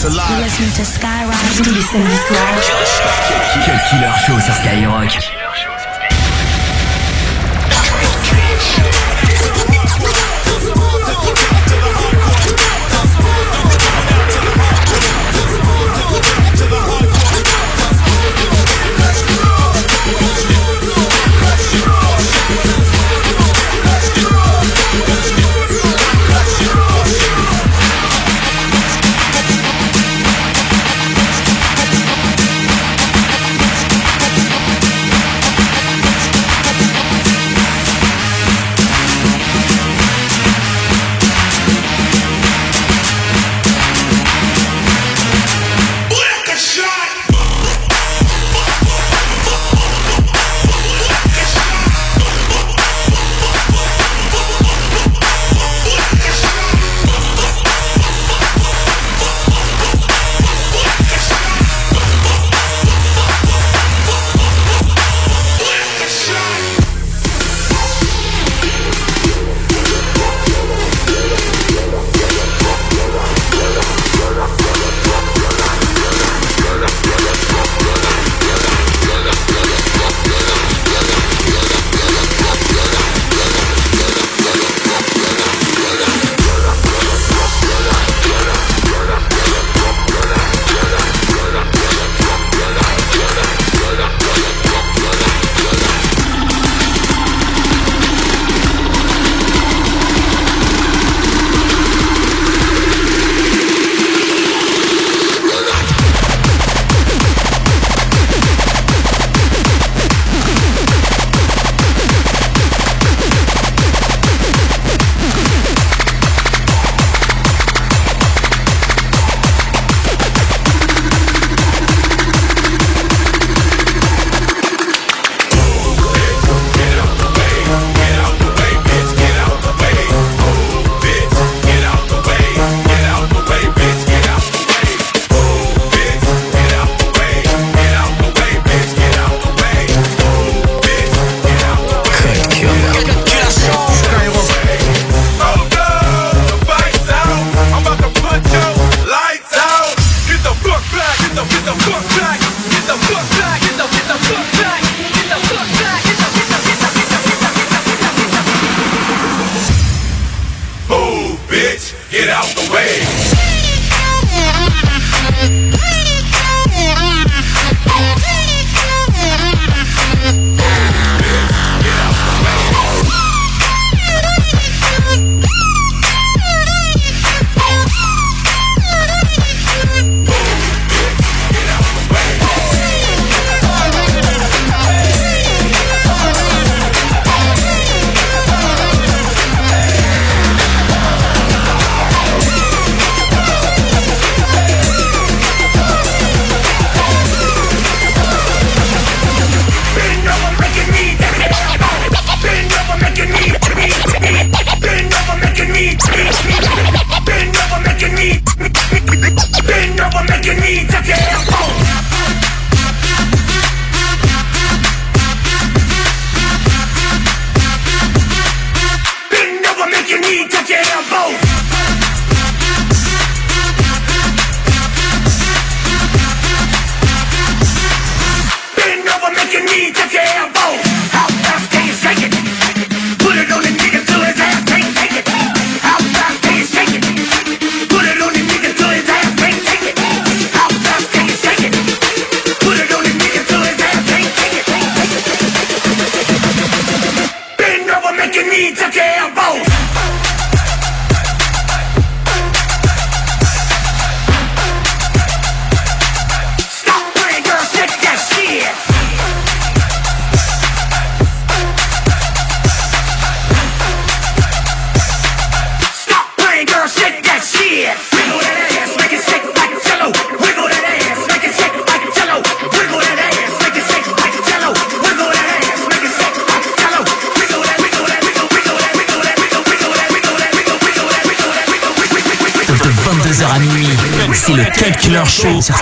That's a lie. Listen to Skyrock tous les samedis soirs. Cut Killer Show sur Skyrock. sur Skyrock.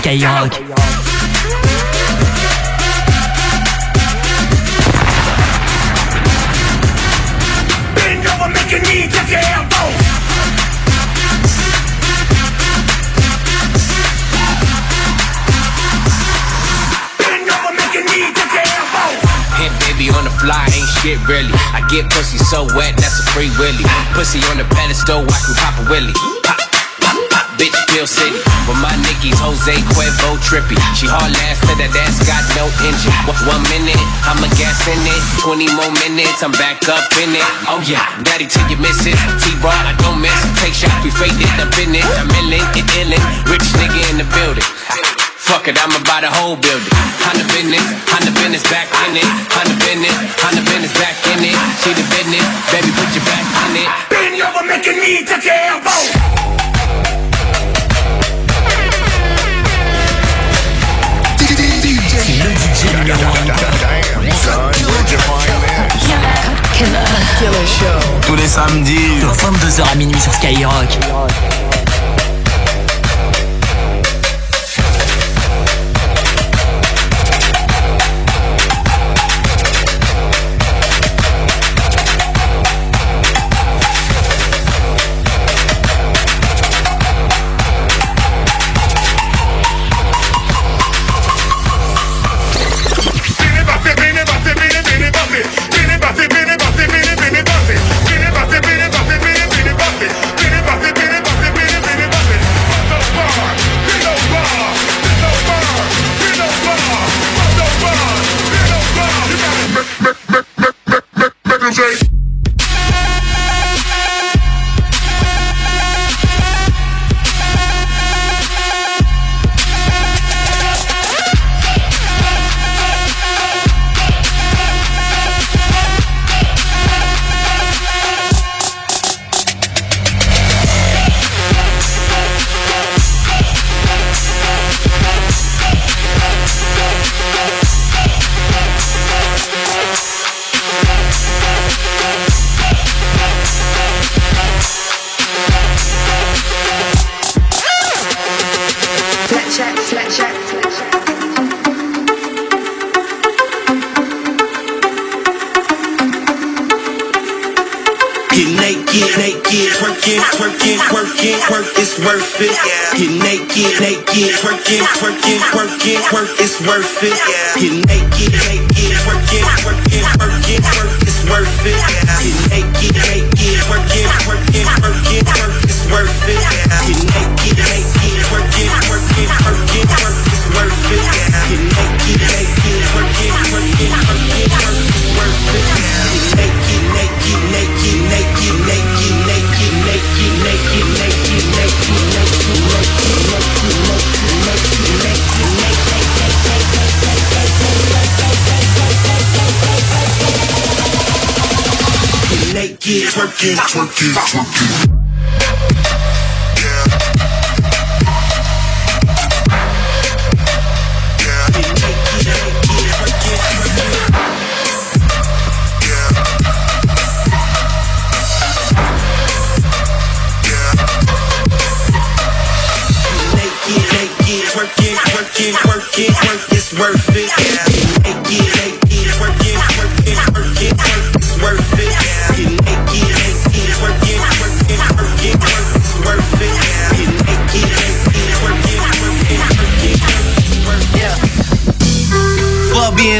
The in it. Tous les samedis. De 22h à minuit sur Skyrock. Get to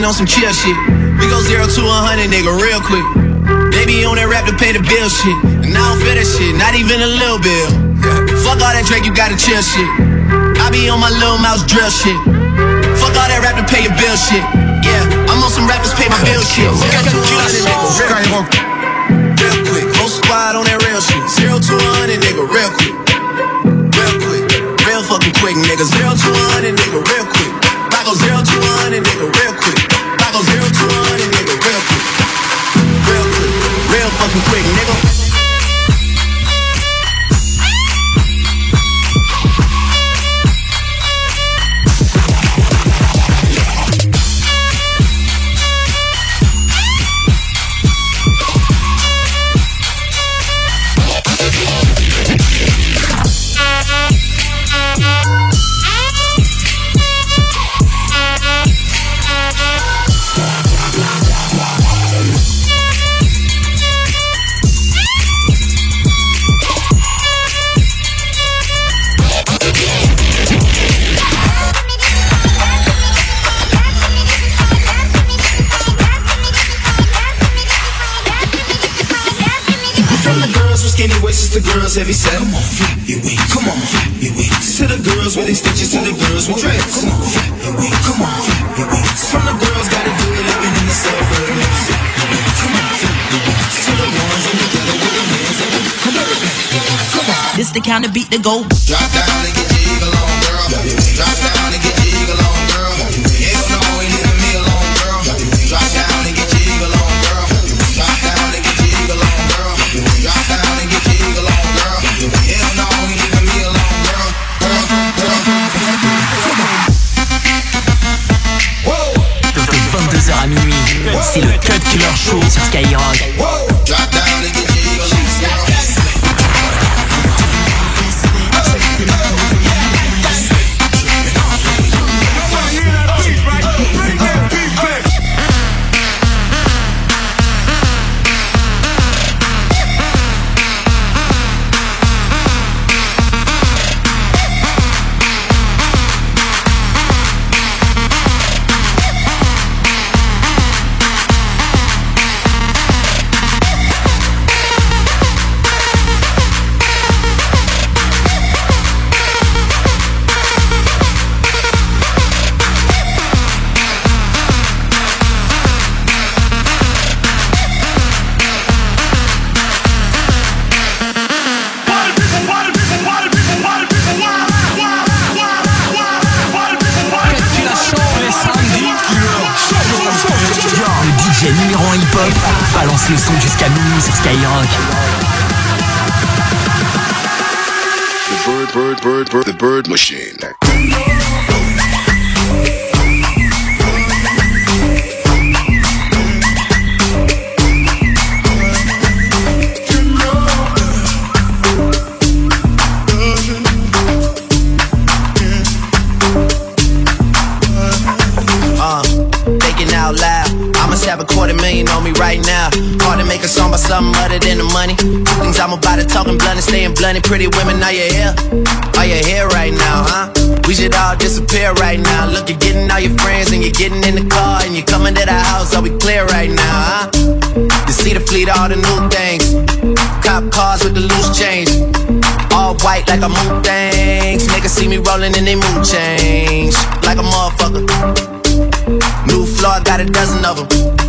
on some chill shit. We go zero to a hundred, nigga, real quick. Baby on that rap to pay the bill shit. And I don't feel that shit, not even a little bill. Fuck all that Drake, you gotta chill shit. I be on my little mouse drill shit. Fuck all that rap to pay your bill shit. Yeah, I'm on some rappers, pay my bill shit. Got to real quick. Real quick, whole squad on that real shit. Zero to a hundred, nigga, real quick. Real quick, real fucking quick, nigga. Zero to a hundred, nigga, real quick. I go zero to one and nigga real quick. I go zero to one and nigga real quick. Real quick, real fucking quick, nigga. Girls heavy set. Come on, flap your wings. Come on, flap your wings. To the girls with extensions, to the girls with dreads. Come on, flap your wings. Come on, flap your wings. From the girls gotta do it living in the suburbs. Come on, flap your wings. To the ones in the ghetto with the hands up. Come on, flap your. Come on. This the kind of beat to go. Drop down and get your eagle on, girl. Drop down and get c'est le Cut Killer Show sur Skyrock. Le son jusqu'à minuit sur Skyrock. The bird, bird, bird, bird, the bird machine. Quarter million on me right now. Hard to make a song about something other than the money. Things I'm about to talking blunt and staying blunt. Pretty women, are you here? Are you here right now, huh? We should all disappear right now. Look, you're getting all your friends and you're getting in the car and you're coming to the house. Are we clear right now, huh? You see the fleet, all the new things. Cop cars with the loose change. All white like a moon things. Niggas see me rolling and they mood change. Like a motherfucker. New floor, got a dozen of them.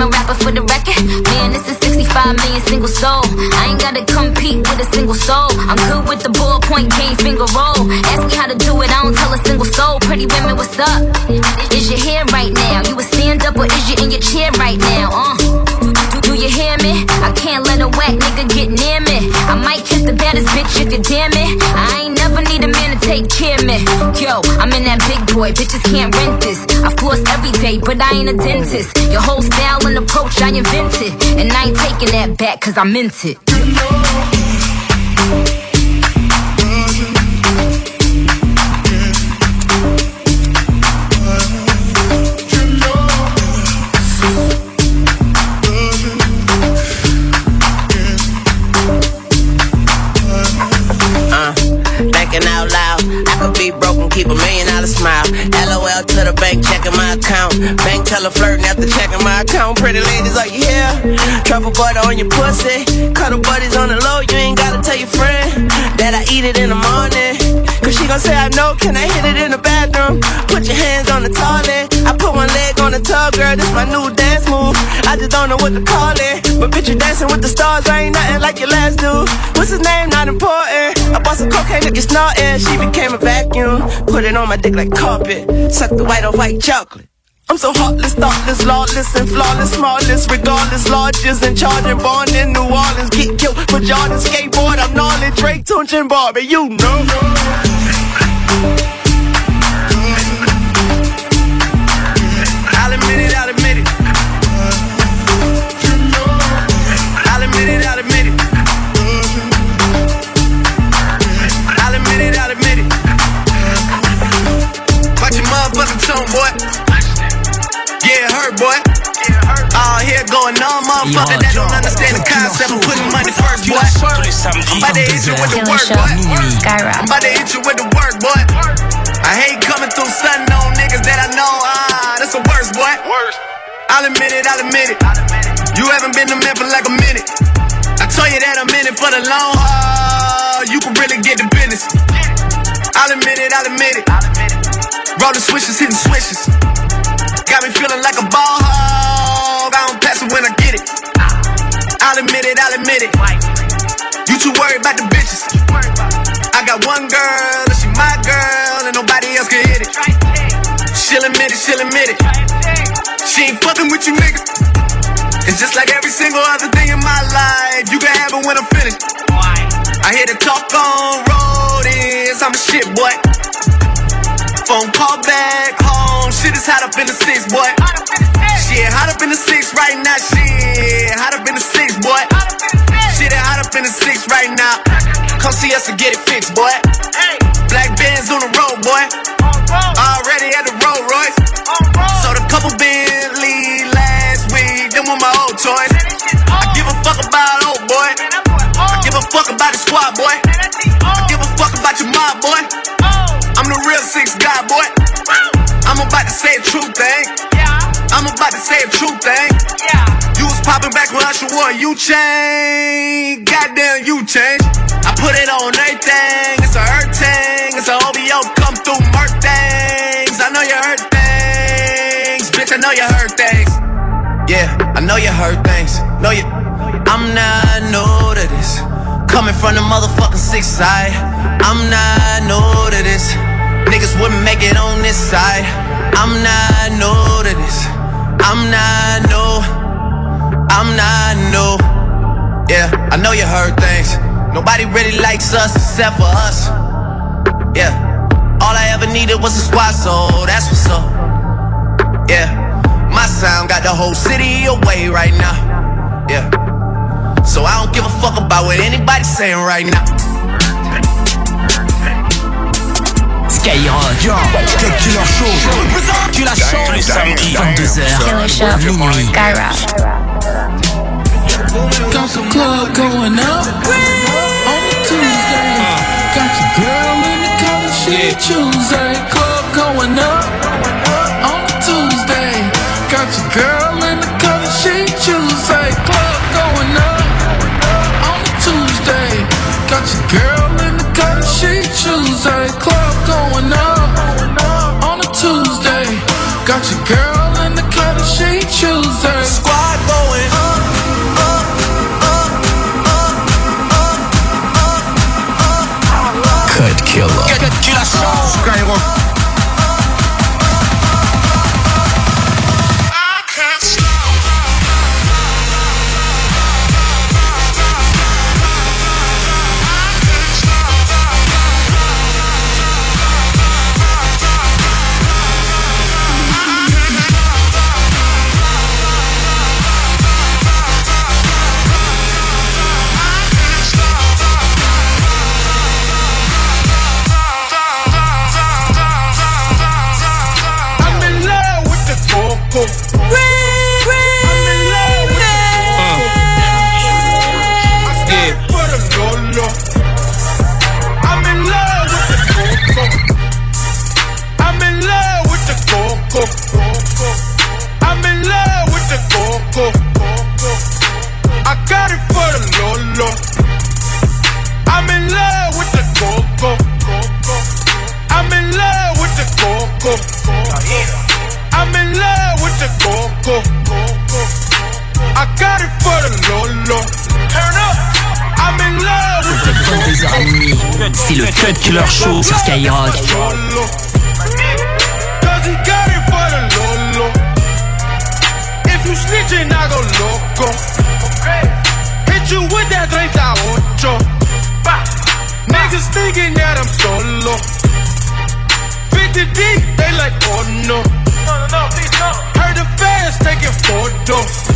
Selling female rapper for the record. Man, this is 65 million single soul. I ain't gotta compete with a single soul. I'm good with the ballpoint game finger roll. Ask me how to do it, I don't tell a single soul. Pretty women, what's up? Is your hair right now? You a stand up or is you in your chair right now? Uh. Do you hear me? I can't let a whack nigga get near me. I might kiss the baddest bitch if you damn it. I ain't Yo, I'm in that big boy, bitches can't rent this. I floss every day, but I ain't a dentist. Your whole style and approach I invented. And I ain't taking that back cause I meant it. Keep a million dollar smile. LOL to the bank, checking my account. Bank teller flirting after checking my account. Pretty ladies, are you here? Truffle butter on your pussy. Cuddle buddies on the low, you ain't gotta tell your friend that I eat it in the morning. Cause she gon' say I know, can I hit it in the bathroom? Put your hands on the toilet. On the tub, girl, this my new dance move. I just don't know what to call it. But bitch, you dancing with the stars, I ain't nothing like your last dude. What's his name? Not important. I bought some cocaine to get snorting. She became a vacuum. Put it on my dick like carpet. Suck the white on white chocolate. I'm so heartless, thoughtless, lawless, and flawless, smallest, regardless, largest, and born in New Orleans, get killed for Jordan skateboard. I'm gnarly, Drake, Tunechi, and Barbie, you know. A numb motherfucker that don't understand the concept of putting money first, boy. I'm about to hit you with the work, boy. I'm about to hit you with the work, boy. I hate coming through stunting on niggas that I know. Ah, that's the worst, boy. I'll admit it, I'll admit it. You haven't been the man for like a minute. I told you that I'm in it for the long haul. You can really get the business. I'll admit it, I'll admit it. Rolling switches, hitting switches. Got me feeling like a ball hog. I don't pass it when I get it. I'll admit it, I'll admit it. You too worried about the bitches. I got one girl, and she my girl, and nobody else can hit it. She'll admit it, she'll admit it. She ain't fucking with you niggas. It's just like every single other thing in my life. You can have it when I'm finished. I hear the talk on road is I'm a shit boy. Phone call back home. Shit is hot up in the six, boy. Shit hot up in the six right now. Shit hot up in the six, boy. Shit hot up in the six right now. Come see us and get it fixed, boy. Black Benz on the road, boy. Already at the Rolls Royce. Sold a couple Bentley last week. Them were my old toys. I give a fuck about old boy. I give a fuck about the squad, boy. I give a fuck about your mob, boy. Real six guy, boy. I'm about to say a true thing. I'm about to say a true thing. You was popping back when Usher wore you chain. Goddamn, you changed. I put it on everything. It's a hurt thing. It's a OVO come through murk things. I know you heard things. Bitch, I know you heard things. Yeah, I know you heard things. Know you. I'm not new to this. Coming from the motherfucking six side. I'm not new to this. Niggas wouldn't make it on this side. I'm not new to this. I'm not new. I'm not new. Yeah, I know you heard things. Nobody really likes us except for us. Yeah, all I ever needed was a squad, so that's what's up. Yeah, my sound got the whole city away right now. Yeah, so I don't give a fuck about what anybody's saying right now. Skyrock, Cut Killer Show. Tu la chantes 22h, minuit. Got the club going up on a Tuesday. Got your girl in the color she Tuesday. Club going up on a Tuesday. Got your girl in the color she Tuesday. Club going up on a Tuesday. Got your girl in the color she Tuesday. On minuit. C'est le Cut Killer Show sur Skyrock. He got for the Lolo. If you snitching, I go loco. Hit you with that 38. Niggas thinking that I'm solo. 50 deep, they like, oh no. Heard the fans taking photos.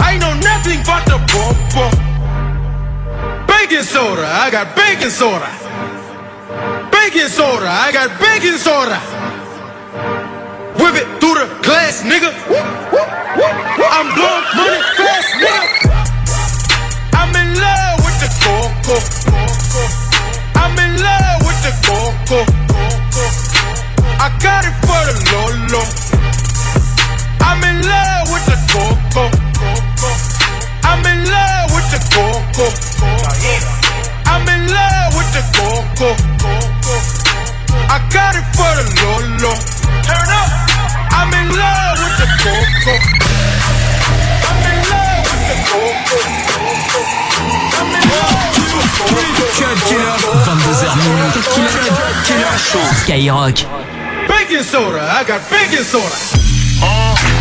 I know nothing but the popo baking soda. I got baking soda. Baking soda. I got baking soda. Whip it through the glass, nigga. I'm blowing money fast, nigga. I'm in love with the coco. I'm in love with the coco. I got it for the lolo. I'm in love with the coco. I'm in love the coco. I'm in love with the coco. I got it for the lolo. Turn up. I'm in love with the coco. I'm in love with the coco. I'm in love with the coco. Cut killer. 22h Skyrock. Baking soda. I got baking soda. Oh.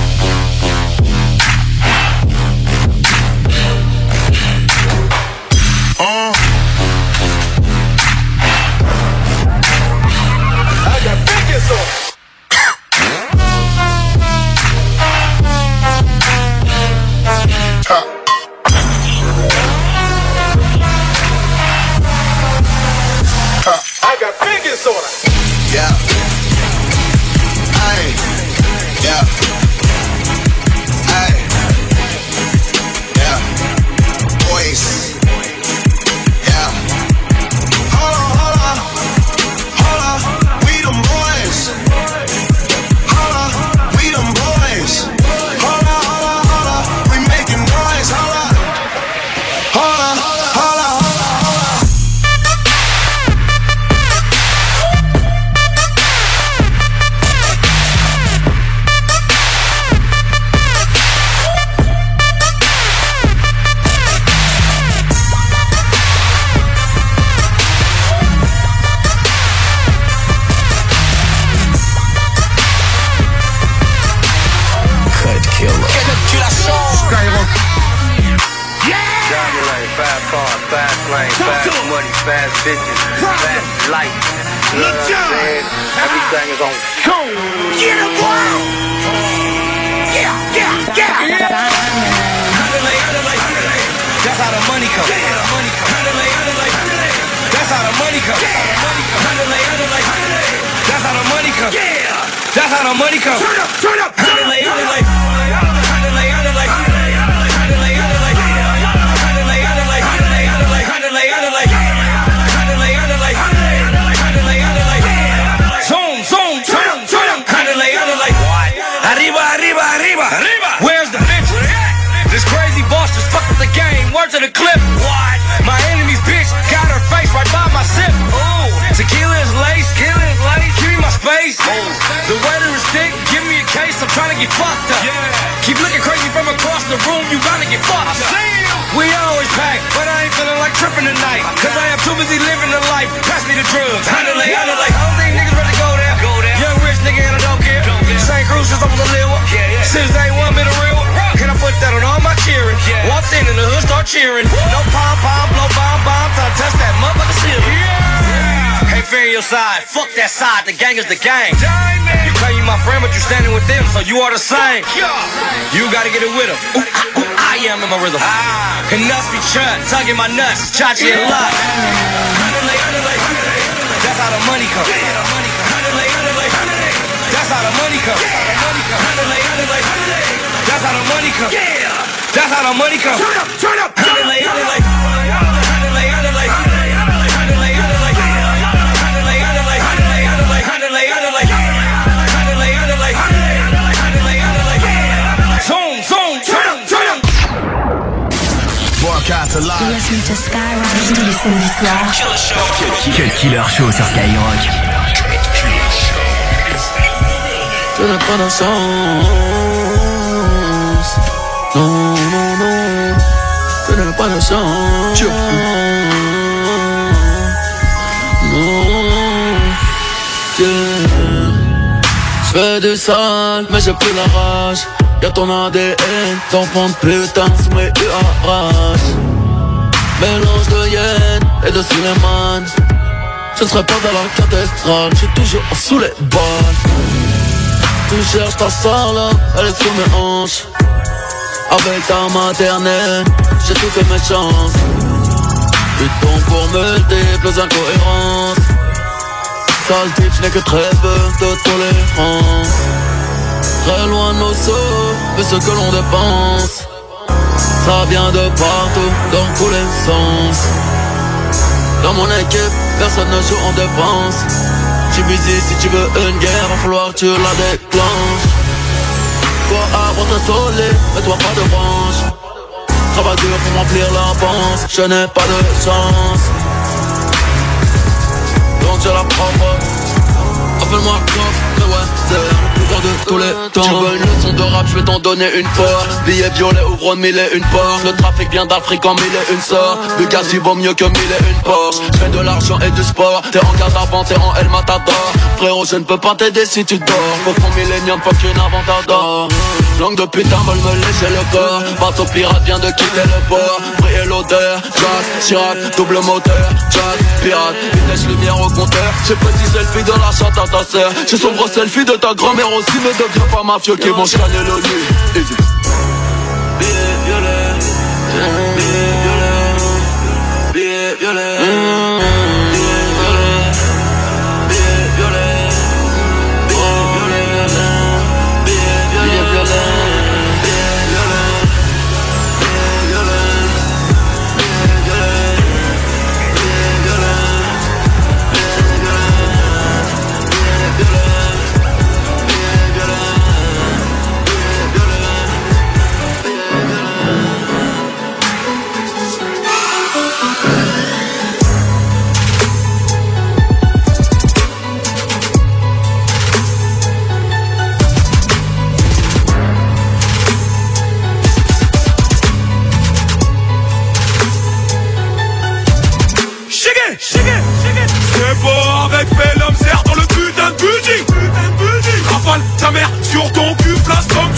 Get fucked up. Keep looking crazy from across the room. You gotta get fucked up. We always pack, but I ain't feeling like tripping tonight. Cause I am too busy living the life. Pass me the drugs. Handle it, handle it. I don't think niggas ready to go there. Go there. Young rich nigga and I don't care. St. Cruz since I was a little one. Since day one been a real one. Can I put that on all my cheering? Walked in and the hood start cheering. No pom pom, blow bomb bomb. Time touch that motherfucker ceiling. Can't fear your side. Fuck that side. The gang is the gang. You claim you my friend, but you standing with them, so you are the same. You gotta get it with them. Ooh, ah, ooh, I am in my rhythm. And nuts be chut, tugging my nuts, chachi and luck. That's how the money comes. That's how the money comes. That's how the money comes. That's how the money comes. Turn up, turn up, turn up. Broadcast alive. Listening to Skyrock tous les samedis soirs. Cut Killer Show sur Skyrock. Tu n'as pas de chance. Non, non, non. Tu n'as pas de chance. Non. Yeah. Je fais du sale, mais j'ai plus la rage. Y'a ton ADN, d'enfant de putain sous mes URH. Mélange de yen et de Suleiman. Je ne serai pas à la cathédrale, j'suis toujours sous les balles. Tu cherches ta là, elle est sous mes hanches. Avec ta maternelle, j'ai toutes mes chances. Luttons pour multiples incohérences. Sale type, je n'ai que très peu de tolérance. Très loin de nos sauts, de ce que l'on dépense. Ça vient de partout, dans tous les sens. Dans mon équipe, personne ne joue en défense. J'suis busy, si tu veux une guerre, va falloir tu la déclenches. Toi, arbre très solide, mais toi pas de branche. Travaille dur pour m'emplir la panse, je n'ai pas de chance. Donc je la pas. Appelle-moi Coff, le temps Tu veux une leçon de rap, je vais t'en donner une fois. Billet violet, ouvre mille et une porte Le trafic vient d'Afrique en mille et une sort Bugatti vaut mieux que mille et une Porsche. Fais de l'argent et du sport. T'es en garde avant, t'es en El Matador. Frérot, je ne peux pas t'aider si tu dors. Faut qu'on millénium, faut qu'une aventador Langue de putain veulent me laisser le corps. Bateau pirate vient de quitter le port. Briller l'odeur, Jack, Chirac, double moteur Jack, pirate, vitesse lumière au compteur. J'ai petit selfie de la chatte à ta sœur. J'ai sombre selfie de ta grand-mère aussi Ne deviens pas mafieux qui vont scanner l'ONU Easy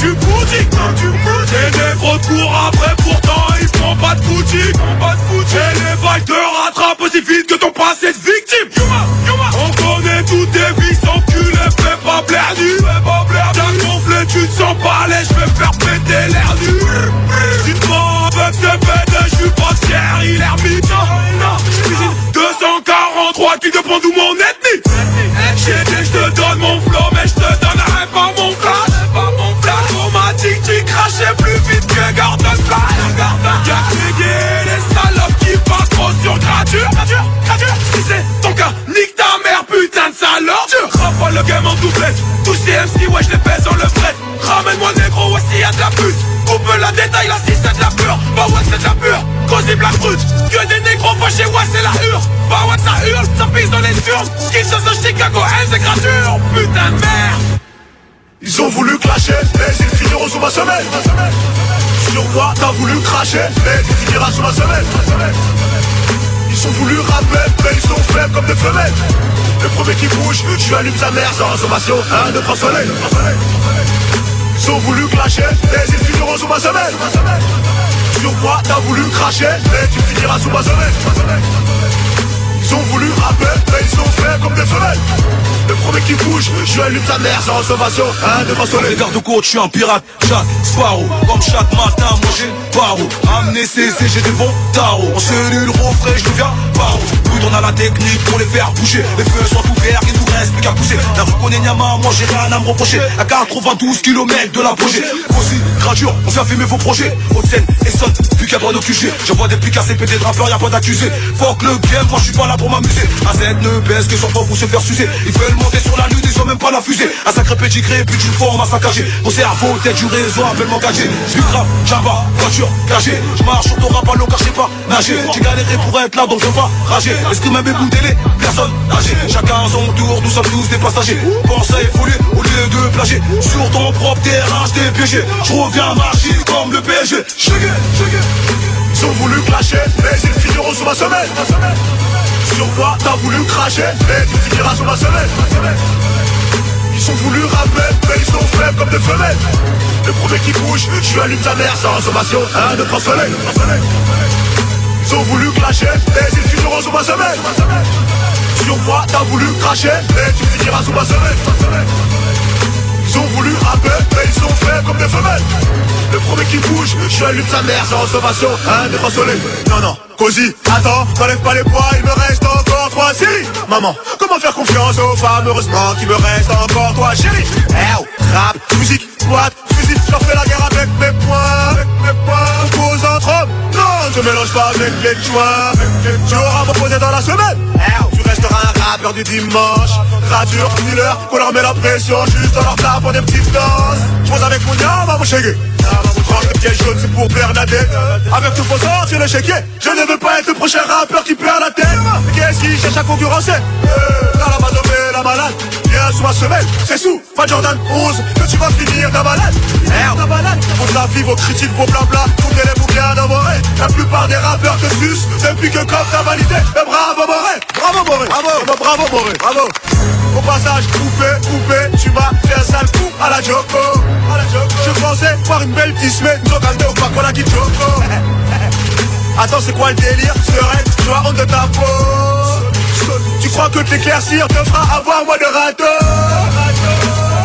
place comme tu bouddis Les courent après, pourtant ils font pas de footing Et les vagues te rattrapent aussi vite que ton passé de victime. On connaît toutes tes vies cul, fais pas blaire nu T'as gonflé, tu te sens pas l'aise, je vais faire péter l'air te mens avec ce bête, je suis pas fier, il est ermite Non, cuisine 243 qui dépend d'où mon ethnie. J'ai je te donne mon flow le game en doublette. Tous ces MC ouais je les pèse dans le fret. Ramène-moi négro ouais s'il y de la pute. Coupe la détail là si c'est de la pure. Bah ouais c'est de la pure. Cosy black brute Que des négros fâchés ouais c'est la hure Bah ouais ça hurle, ça pisse dans les urnes. Kinshasa, Chicago, elle c'est gradure Putain de merde. Ils ont voulu clasher, mais ils finiront sous ma semelle. Sur moi t'as voulu cracher, mais tu finiras sous ma semelle Ils ont voulu rapper, mais ils sont faibles comme des femelles Le premier qui bouge, je allume sa mère sans sommation. Un, deux, trois soleils Ils ont voulu clasher, mais ils finiront sous ma semelle. Sur moi t'as voulu cracher, mais tu finiras sous ma semelle Premier qui bouge, je allume sa mère sans sommation deux, trois soleils Les garde-côtes, je suis un pirate, Jack Sparrow Comme chaque matin, moi j'ai paro Amener CC, j'ai des bons tarots. En cellule refrais, je deviens paro Tout on a la technique pour les faire bouger. Les feux sont ouverts, il nous reste plus qu'à pousser. La rue connaît Nyama, moi j'ai rien à me reprocher. À 92 km de la projet. Aussi, gradure, on fait filmer vos projets. Haute scène, Essonne, plus qu'à droit au QG J'envoie des pics à CPT de rappeurs, y'a pas d'accusé Fuck le game, moi je suis pas là pour m'amuser. AZ ne baisse que sur toi pour se faire sucer. Ils veulent monter sur la lune, ils ont même pas la fusée. Un sacré pédigré, puis d'une fois on m'a saccagé. Mon cerveau, tête du réseau, appelle m'engager J'suis grave, jamba, voiture, cagée J'marche sur ton rap je sais pas nager. J'ai galéré pour être là donc je veux pas rager. Esprit même boudélé, personne âgé Chacun son tour, nous sommes tous des passagers. Pense à évoluer au lieu de plager. Sur ton propre terrain, j't'ai piégé. Je reviens marcher comme le PSG Ils ont voulu clasher, mais ils finiront sous ma semelle. Sur moi t'as voulu cracher, mais tu finiras sous ma semelle. Ils ont voulu rapper, mais ils sont faibles comme des femelles. Le premier qui bouge, je allume sa mère sans sommation Un, deux, trois soleils Ils ont voulu clasher, mais ils finiront sous ma semelle Sur moi t'as voulu cracher, mais tu finiras sous ma semelle Ils ont voulu rapper, mais ils sont faibles comme des femelles. Le premier qui bouge, je allume sa mère sans sommation Un, deux, trois soleils. Non, non, cosy, attends, t'enlèves pas les poids, il me reste encore trois séries Maman, comment faire confiance aux femmes, heureusement qu'il me reste encore toi chérie Eh oh, rap, musique, boîte, fusil, je leur fais la guerre avec mes poings Avec mes poings, pose entre hommes. Non, je mélange pas avec les joints Tu auras proposé dans la semaine. Eh oh, resteras un rappeur du dimanche. Rature, dealer, qu'on leur met la pression Juste dans leur table pour des petites danses. Je pose avec mon yama, mon chégué Range le piège jaune, c'est pour Bernadette. Avec tout faut sortir le chéquier Je ne veux pas être le prochain rappeur qui perd la tête. Qu'est-ce qui cherche à concurrencer? Euh, la malade Viens sous ma semelle. C'est sous, pas Jordan 11, que tu vas finir ta balade. Merde, ta balade. Vos avis, vos critiques, vos blabla, tout élèves ou bien d'envoyer. La plupart des rappeurs te sucent depuis que Coff t'a validé. Mais bravo Moré, bravo Moré, bravo, bravo Moré, bravo. Au passage, coupé, coupé, tu m'as fait un sale coup à la Joko. À la Joko. Je pensais voir une belle petite semaine, Jogande ou pas qu'on a qui Joko. Attends, c'est quoi le délire? Sereine, tu as honte de ta peau. Crois que t'éclaircir te fera avoir moins de râteaux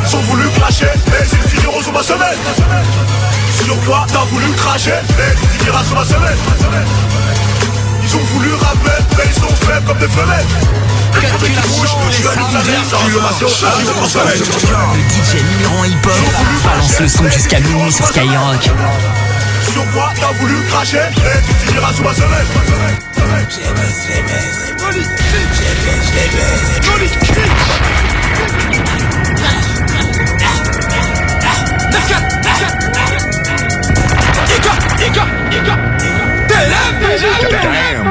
Ils ont voulu clasher, mais ils finiront sous ma semelle. Sur toi, t'as voulu cracher, mais tu finiras sous ma semelle. Ils ont voulu rapper, mais ils sont faibles comme des sommeil. Le DJ numéro 1 hip-hop balance le son jusqu'à minuit sur Skyrock. Sur moi, t'as voulu cracher, mais tu finiras sous ma semelle.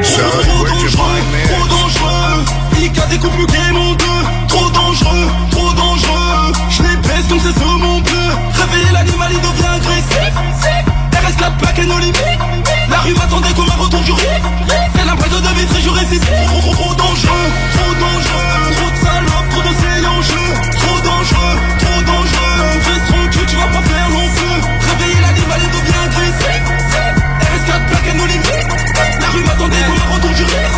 Trop dangereux, trop dangereux. Ika découpe le game en deux. Trop dangereux, trop dangereux. Je les baisse comme ces hommes RS4 pack et nos limites. La rue m'attendait comme un retour du riff. C'est l'impression de vitre et je récite. Trop, trop, trop dangereux, trop dangereux. Trop de salopes, trop de en jeu. Trop dangereux, trop dangereux. Reste tranquille, tu vas pas faire long feu. Réveiller l'animal, il devient agressif. RS4 plaque et nos limites. La rue m'attendait comme un retour du riff.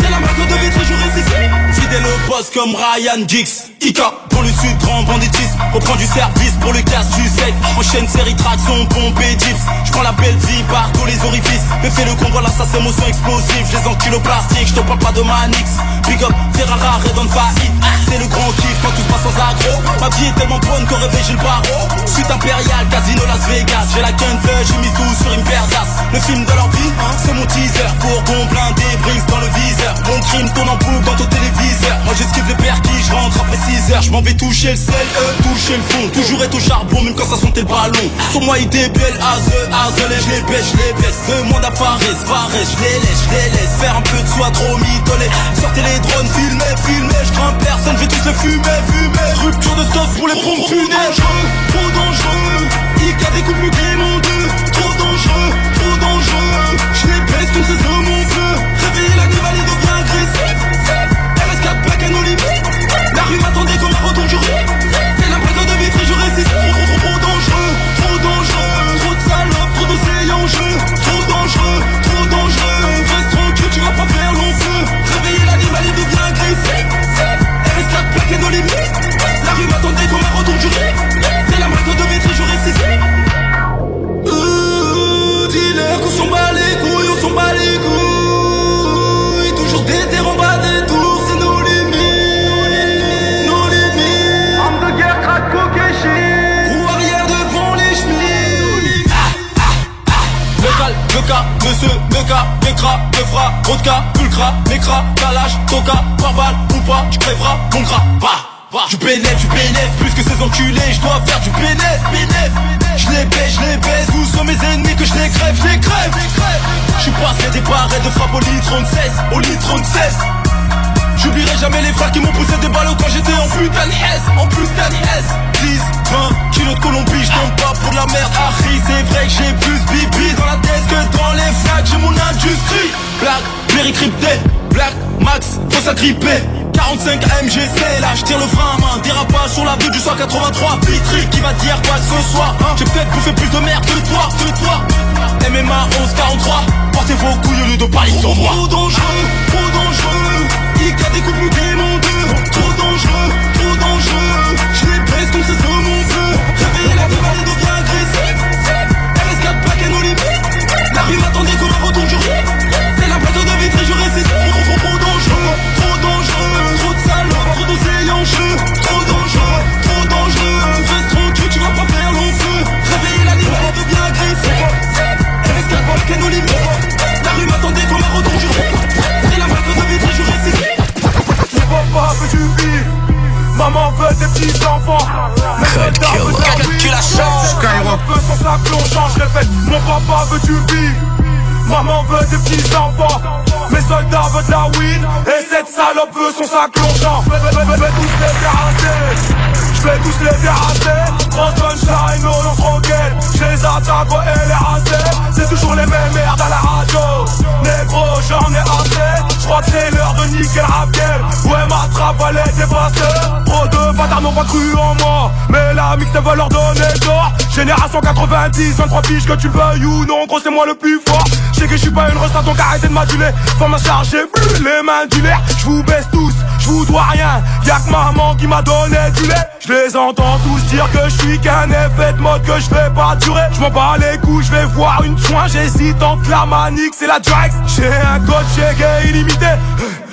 C'est la marque de vitre et je récite. Fidèle au poste comme Ryan Giggs. Ika, pour le sud, grand banditisme. Reprends du service pour le casse du sec. Enchaîne série traction, pompe et dips. J'prends la belle vie par tous les orifices. Me fais le convoi, là, ça c'est motion explosive. Je les encule au plastique, je te parle pas de Manix. Big up, Ferrara, Red on faillite. C'est le grand kiff quand tout se passe sans aggro. Ma vie est tellement bonne qu'au réveil j'ai le barreau. Suite impériale, casino Las Vegas. J'ai la gun j'ai mis tout sur une d'as. Le film de leur vie, c'est mon teaser. Pour bon blindé, brings dans le viseur. Mon crime tourne en boucle dans ton téléviseur. Moi j'esquive les perquis, je rentre 6 heures. Je m'en vais toucher le sel, eux, toucher le fond. Toujours être au charbon, même quand ça sentait le ballon. Sur moi, IDBL, Aze, Aze, je les baisse, je les baisse. Demande à Fares, Fares, je les laisse, je les laisse. Faire un peu de soi, trop mitolé. Sortez les drones, filmez, filmez. Je crains personne, je vais tous les fumer, fumer. Rupture de stock pour les pompes funèbres. Trop dangereux, Ika découpe le game en deux. Trop dangereux, trop dangereux. Je les baisse comme ces hommes en feu. Réveiller l'animal, il devient agressif. RS4 plaque à nos limites. La rue m'attendait comme un retour du riz. C'est l'impression de vitre et je récite. Trop, trop, trop, dangereux, trop dangereux. Trop de salopes, trop de en jeu. Trop dangereux, trop dangereux. Reste tranquille, tu vas pas faire long feu. Réveiller l'animal, il devient agressif. RS4 plaque à nos limites. La rue m'attendait comme un retour du. Cas, monsieur, le cas, Nekra, Neufra, Vodka, Pulcra, Nekra, Kalash, Toka, par balle ou pas, tu crèveras, mon gras, va. Tu pénètres, tu pénètres, plus que ces enculés, je dois faire du pénètre, pénètre. Je les baisse, je les baisse, vous sont mes ennemis que je les crève, je les crève. Je suis passé des barrettes de frappe au litre 16, au litre 16. Jamais les frères qui m'ont poussé des ballots quand j'étais en putain de S, en putain de S. 10, 20 kilos de Colombie, je tombe pas pour de la merde Harry, c'est vrai que j'ai plus bibi dans la tête que dans les flaques J'ai mon industrie. Black, Berry crypté, Black, Max, faut s'agripper 45 AMGC, là je tire le frein à main. Dérapage sur la vue du 183 Vitry qui va dire quoi ce soit hein. J'ai peut-être bouffé plus de merde que toi, que toi. MMA 1143 Portez vos couilles au lieu de parler sur moi. Trop dangereux, trop dangereux Ika découpe le game en deux Trop dangereux, trop dangereux Je les baisse comme ces hommes en feu Réveiller la devant il devient agressif RS4 plaque à nos limites La rue m'attendait comme un retour du C'est l'impression de vitre et je récite Trop, trop, trop, dangereux, trop dangereux Trop de salopes, trop d'oseilles en trop dangereux RS4 plaque à nos limites La rue m'attendait comme un retour du riz C'est l'impression de vitre et je récite Papa veut du bif. Maman veut des petits enfants. Mais la killer. weed. Tu la chantes. Skyrock veut son sac plongeant Je répète. Mon papa veut du bif. Maman veut des petits enfants. Mes soldats veulent de la weed. Et cette salope veut son sac vais tous les terrasser Tous les terrasser Grand sunshine, on roquette Je les attaque au LRAC C'est toujours les mêmes merdes à la radio. Négro, j'en ai assez. Je crois que c'est l'heure de niquer le Ouais, ma trappe, elle est dépassée. Trop de bâtards n'ont pas cru en moi. Mais la mixte veut leur donner tort. Génération 90, 23 piges que tu veuilles ou non. Gros c'est moi le plus fort. Je sais que je suis pas une resta donc arrêtez de m'aduler. Forme à charger, plus les mains du l'air Je vous baisse tous, je vous dois rien. Y'a que maman qui m'a donné du lait. Je les entends tous dire que je suis qu'un effet de mode que je vais pas durer. Je m'en bats les couilles, je vais voir une soin. J'hésite entre la manique, c'est la Drax. J'ai un code gay illimité.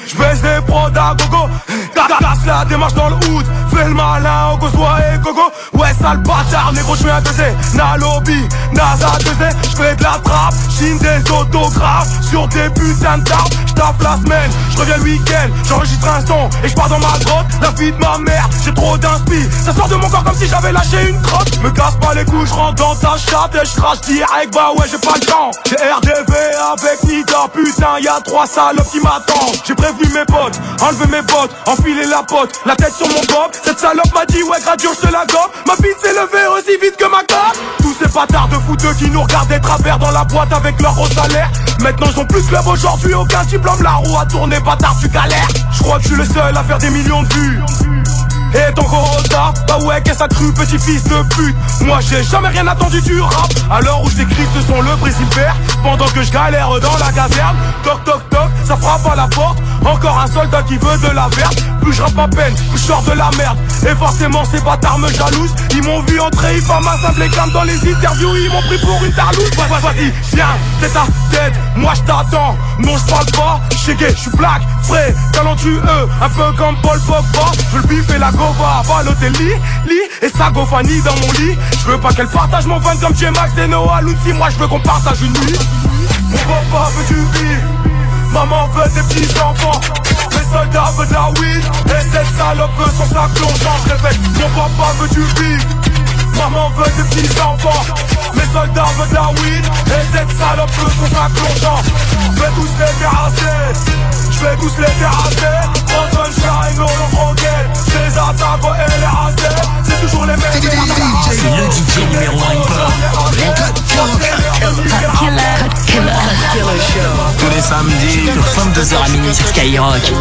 Je baisse des prods à gogo Casse la démarche dans le hood. Fais le malin au Gozois et Gogo. Ouais sale bâtard négro je suis un baiser. Na lobby, NASA 2 Je fais de la trappe, chine des autographes. Sur des putains d'arbres J'tape la semaine, je reviens le week-end J'enregistre un son. Et je pars dans ma grotte La vie de ma mère, j'ai trop d'inspi. Ça sort de mon corps comme si j'avais lâché une crotte. Me casse pas les couilles, je rentre dans ta chatte. Et je crache direct, bah ouais j'ai pas le temps. J'ai RDV avec Nida, putain y'a trois salopes qui m'attendent. J'ai prévu mes potes, enlever mes bottes, enfiler la pote, la tête sur mon bob. Cette salope m'a dit ouais gradure je te la gobe. Ma bite s'est levée aussi vite que ma gobe. Tous ces bâtards de fouteux qui nous regardent à travers dans la boîte avec leur gros salaire. Maintenant ils ont plus club aujourd'hui, aucun diplôme, la roue a tourné, bâtard tu galères. Je crois que je suis le seul à faire des millions de vues. Et ton retard, bah ouais qu'est-ce cru petit fils de pute? Moi j'ai jamais rien attendu du rap Alors où j'écris ce sont le vert Pendant que je galère dans la caserne Toc toc toc, ça frappe à la porte Encore un soldat qui veut de la verte. Plus je ma peine, plus je sors de la merde. Et forcément ces bâtards me jalousent. Ils m'ont vu entrer, ils font ma simple les dans les interviews. Ils m'ont pris pour une tarlouse. Vas-y, viens, tête à tête, moi je t'attends. Non je parle pas, je gay, je suis black, frais, talentueux. Un peu comme Paul Pogba, je le biffer la Gova, Balotelli, lit. Et Sagofani dans mon lit. Je veux pas qu'elle partage mon fun comme J-Max et Noah Lucy. Moi je veux qu'on partage une nuit. Mon papa veut du vivre, maman veut des petits enfants. Mes soldats veulent la weed et cette salope veut son sac. Je répète, mon papa veut du vivre. Maman veut des petits enfants Mes soldats veulent de la weed Et cette salope son sac plongeant Je vais tous les terrasser Je vais tous les terrasser En sunshine, on en roquette Je les attaque au LRAC C'est toujours les mêmes C'est le DJ numéro 1 Tous les samedis de 22h à minuit sur Skyrock Je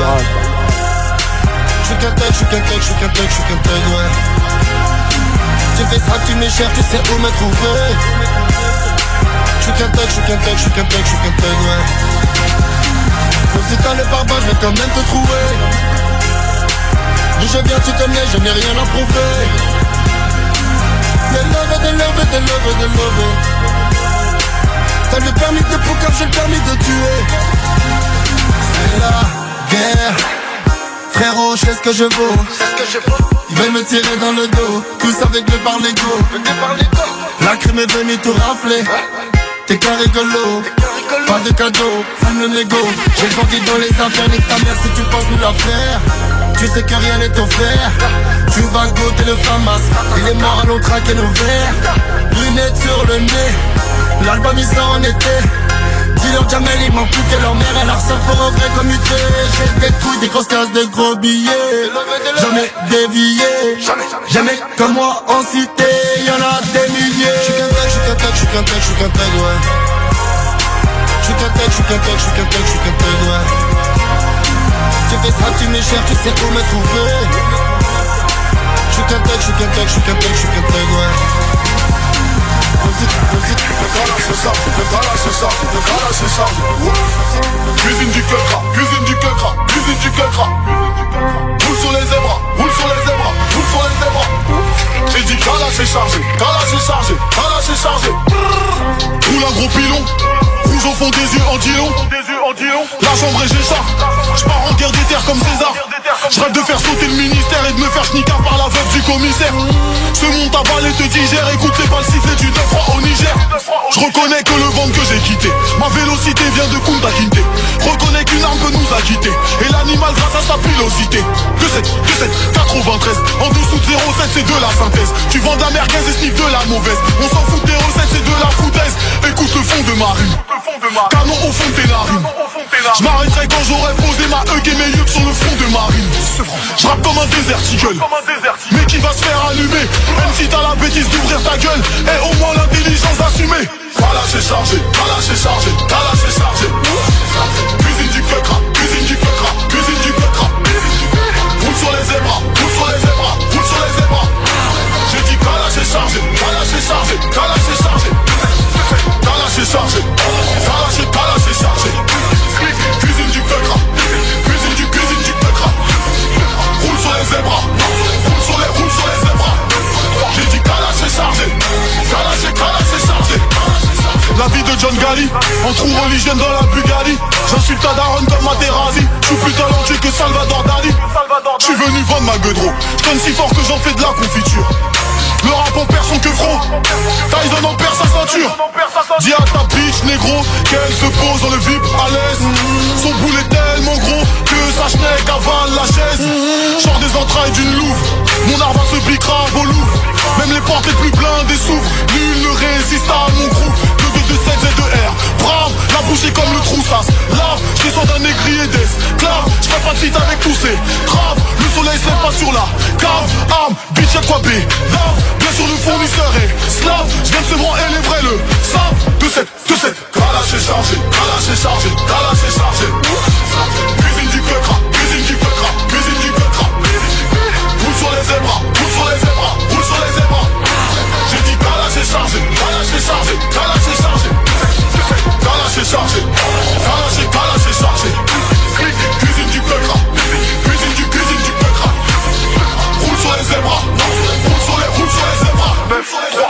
suis qu'un tech, je suis qu'un tech, je suis qu'un tech, je suis qu'un tech, ouais j'ai fait ça, tu m'es cher, tu sais où me trouver. J'suis qu'un tech, j'suis qu'un tech, j'suis qu'un tech, j'suis qu'un tech, ouais. Faut si t'as le je vais quand même te trouver. D'où je viens, tu connais, je n'ai rien à prouver. Des love, des love, des love, des love. T'as le permis de poker, j'ai le permis de tuer. C'est la guerre Frérot, je sais ce que je vaux Ils veulent me tirer dans le dos. Tous avec le par l'ego La crime est venue tout rafler. T'es qu'un rigolo Pas de cadeau, fume le négo J'ai grandi dans les affaires, nique ta mère si tu penses nous la faire. Tu sais que rien n'est offert. Tu vas goûter le famas. Il est mort allons traquer nos verres. Lunettes sur le nez. L'album il en été Dis-leur Jamel, ils m'ont que leur mère, elle ressort pour un vrai commuté. J'ai des couilles, des grosses cases, de gros billets. Jamais dévié, jamais comme moi en cité, y'en a des milliers. J'suis qu'un tech, j'suis qu'un tech, j'suis qu'un tech, j'suis qu'un tech, ouais. J'suis qu'un tech, j'suis qu'un tech, j'suis qu'un tech, j'suis qu'un tech, ouais. Tu fais ça, tu m'es cher, tu sais où me trouver. J'suis qu'un tech, j'suis qu'un tech, j'suis qu'un tech, j'suis qu'un tech, ouais. Cuisine du queutras, cuisine du queutras, cuisine du les zébras, roule sur les zébras J'ai dit Kala c'est chargé, Kala c'est chargé, Kala c'est chargé Roule un gros pilon, rouge au fond des yeux en dilon La chambre est ça, je pars en guerre des terres comme César je de faire sauter le ministère et de me faire schnicker par la veuve du commissaire Ce monde avalé te digère, écoute les balles siffler du 9 au Niger Reconnais que le ventre que j'ai quitté Ma vélocité vient de Kunta Kinte Reconnais qu'une arme nous a quittés Et l'animal grâce à sa pilosité Que 7, que 7, 93 En dessous de 07 c'est de la synthèse Tu vends de la merguez et sniff de la mauvaise On s'en fout des recettes c'est de la foutaise Écoute le fond de ma rue Canon au fond de tes narines. Je m'arrêterai quand j'aurai posé ma hug et mes yeux sur le front de Marine. Je rappe comme un désert. Mais qui va se faire allumer? Même si t'as la bêtise d'ouvrir ta gueule et au moins l'intelligence d'assumer. T'as lâché chargé, t'as lâché chargé, t'as lâché chargé Cuisine du feu cuisine du feu cuisine du feu Roule sur les zébras, roule sur les zébras, roule sur les zébras J'ai dit t'as lâché chargé, t'as lâché chargé, t'as lâché chargé T'as lâché chargé, t'as chargé Cuisine du feu cuisine du, cuisine du feu Roule sur les zébras, roule sur les, roule sur les zébras J'ai dit t'as lâché chargé, t'as lâché, t'as lâché chargé la vie de John Gali, entre trou religion dans la Bugatti J'insulte ta daronne comme Materazzi. Je suis plus talentueux que Salvador Dali. Je suis venu vendre ma gueudreau. Je si fort que j'en fais de la confiture. Le rap en perd son queufro Tyson en perd sa ceinture. Dis à ta bitch négro Qu'elle se pose dans le VIP à l'aise. Son boulet est tellement gros Que sa schneck avale la chaise. Genre des entrailles d'une louve. Mon arbre se piquera au Louvre. Même les portes les plus blindées s'ouvrent. Nul ne résiste à mon crew de 7 et de R. Brave, la bouche est comme le trou sas Lave, je descends d'un négrier d'esclave Je fais pas de feat avec tous ces le soleil se lève pas sur la cave. Arme, bitch y'a quoi B? Lave, bien sûr le fournisseur est slave. Je viens de se et les vrais le savent De 7, de 7 Kala c'est chargé, Kala c'est chargé, Kala c'est chargé. Cuisine du quecra, cuisine du quecra, cuisine du quecra Roule sur les zébras, roule sur les zébras, c'est chargé, Kala c'est chargé, Kala c'est chargé Kala c'est chargé, c'est Kala c'est chargé Cuisine du quecra, cuisine du cuisine du quecra Roule sur les zébras, roule sur les, roule sur les zébras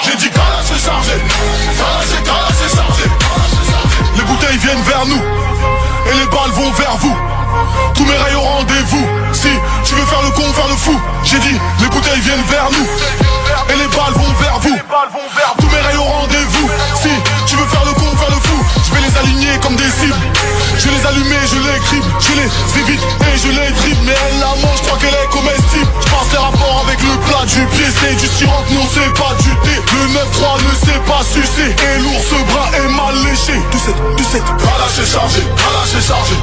J'ai dit Kala c'est chargé, Kala c'est chargé Les bouteilles viennent vers nous et les balles vont vers vous. Tous mes rails rendez-vous. Si tu veux faire le con, faire le fou. J'ai dit, les bouteilles viennent vers nous Et les balles vont Tous mes rails au rendez-vous. Si tu veux faire le con, faire le fou Je vais les aligner comme des cibles. Je les allumer, je les crible Je les évite et je les dribble. Mais elle la mange, je crois qu'elle est comestible. Je pense les rapports avec le plat du pied C'est du sirop, non c'est pas du thé. Le 9-3 ne sait pas sucer Et l'ours brun est mal léché. Tout cette, tout cette Kala c'est chargé, Kala c'est chargé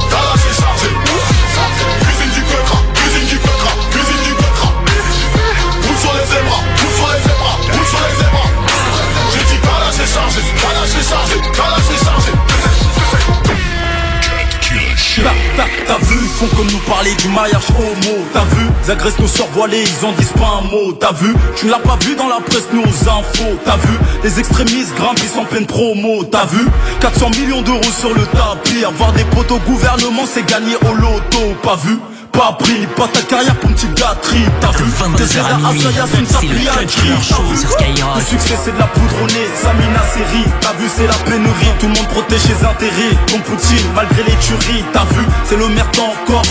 font comme nous parler du mariage homo. T'as vu, ils agressent nos sœurs voilées, ils en disent pas un mot. T'as vu, tu l'as pas vu dans la presse, nos infos. T'as vu, les extrémistes grimpent, ils sont pleine promo. T'as vu, 400 millions d'euros sur le tapis. Avoir des potes au gouvernement, c'est gagner au loto. Pas vu pas pris, pas ta carrière pour une petite gâterie T'as vu, Des à c'est Skyrock Le succès c'est de la poudre au nez, Samina série. T'as vu c'est la pénurie, tout le monde protège ses intérêts. Comme Poutine, malgré les tueries T'as vu, c'est le merde encore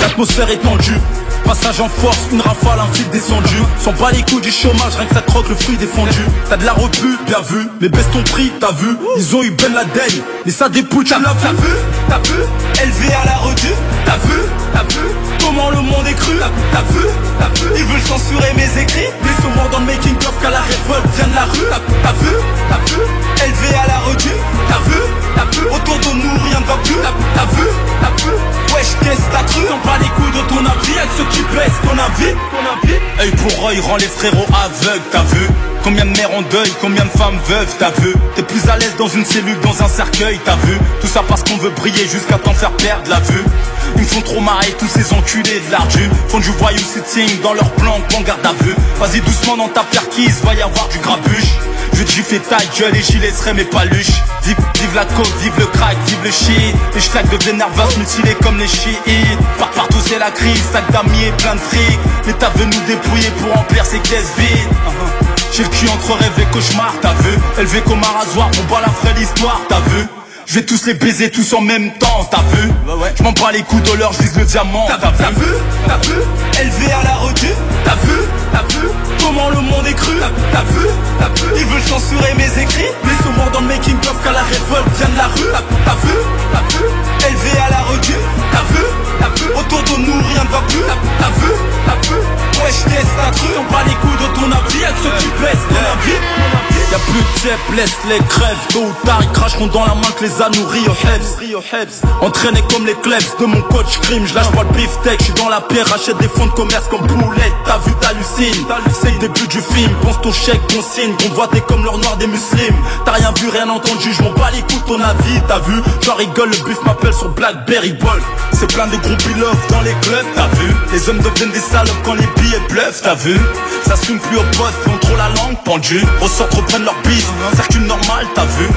L'atmosphère est tendue Passage en force, une rafale, un fil descendu. Sans pas les coups du chômage, rien que ça croque le fruit défendu T'as de la repu, bien vu, mais baisse ton prix, t'as vu. Ils ont eu Ben Laden, mais ça dépouille, tu l'as vu. T'as vu, élevé à la redue T'as vu, t'as vu, comment le monde est cru T'as vu, t'as vu, ils veulent censurer mes écrits. Mais souvent dans le making of qu'à la révolte vient de la rue. T'as vu, t'as vu, élevé à la redue T'as vu, t'as vu, autour de nous rien ne va plus. T'as vu, t'as vu, wesh qu'est-ce t'as pas les couilles de ton avis. Avec ceux qui baissent ton avis Œil pour œil rend les frérots aveugles, t'as vu? Combien de mères en deuil, combien de femmes veuves, t'as vu? T'es plus à l'aise dans une cellule, dans un cercueil, t'as vu? Tout ça parce qu'on veut briller jusqu'à t'en faire perdre la vue. Ils me font trop marrer tous ces enculés de l'ardu Font du voyou sitting dans leur plan qu'on garde à vue. Vas-y doucement dans ta perquise, va y avoir du grabuche. Je te fais ta gueule et j'y laisserai mes paluches. Vive, la coke, vive le crack, vive le shit. Les schlags deviennent nerveux, mutilés comme les chiites. Par partout c'est la crise, sac d'amis et plein de fric. L'État veut nous dépouiller pour remplir ses caisses vides. Uh-huh. J'ai le cul entre rêve et cauchemar, t'as vu? Élevé comme un rasoir pour pas la vraie histoire, t'as vu? Je vais tous les baiser tous en même temps, t'as vu? Je m'en bats les coups de l'or, je vise le diamant, t'as vu T'as vu Élevé à la redue, t'as vu? T'as vu? Comment le monde est cru, t'as vu T'as vu? Ils veulent censurer mes écrits. Mais souvent dans le making of qu'à la révolte vient de la rue. T'as vu? T'as vu Élevé à la redue, Autour de nous rien ne va plus, t'as vu T'as vu. Wesh qu'est-ce t'as cru On bat les coups de ton avis. Avec ceux qui baissent ton avis Y'a plus de chef, laisse-les crèves. Tôt ou tard, ils cracheront dans la main que les a nourris au Hebs. Entraîné comme les klebs de mon coach crime, je lâche pas le beefsteak, je suis dans la pierre, rachète des fonds de commerce comme poulet. T'as vu, t'hallucines, c'est le début du film. Pense ton chèque, ton signe, qu'on voit t'es comme leur noir des musulmans. T'as rien vu, rien entendu, je m'en bats les coups ton avis, t'as vu? J'en rigole, le buff m'appelle sur Blackberry Ball. C'est plein de groupes love dans les clubs, t'as vu? Les hommes deviennent des salopes quand les billets bluffent, t'as vu? Ça se fume plus au poste, font trop la langue pendue. Ressortent, leur bise, circule normal, t'as vu?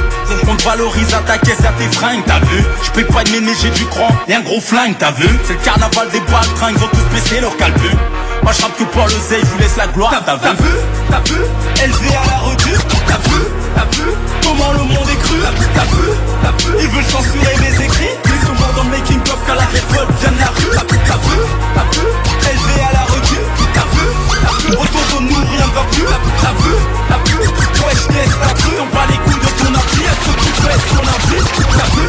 On te valorise à ta caisse et à tes fringues, t'as vu? Je paye pas de ménage, j'ai du cran et un gros flingue, t'as vu? C'est le carnaval des baltringues, ils ont tous baissé leur calbu. Moi je rappe que pour le zé, je vous laisse la gloire, t'as vu? T'as vu? T'as vu? Élevé à la rue, t'as vu? T'as vu? Comment le monde est cru? T'as vu? T'as vu? Ils veulent censurer mes écrits, ils sont morts dans le making of quand la révolte vient de la rue. T'as vu? T'as vu? T'as vu? Élevé à la rue, t'as vu? T'as vu? Autour de nous rien ne va plus, t'as vu? T'as vu? Laisse la rue, on bat les couilles de ton appui, elle s'occupe de ton appui, t'as vu?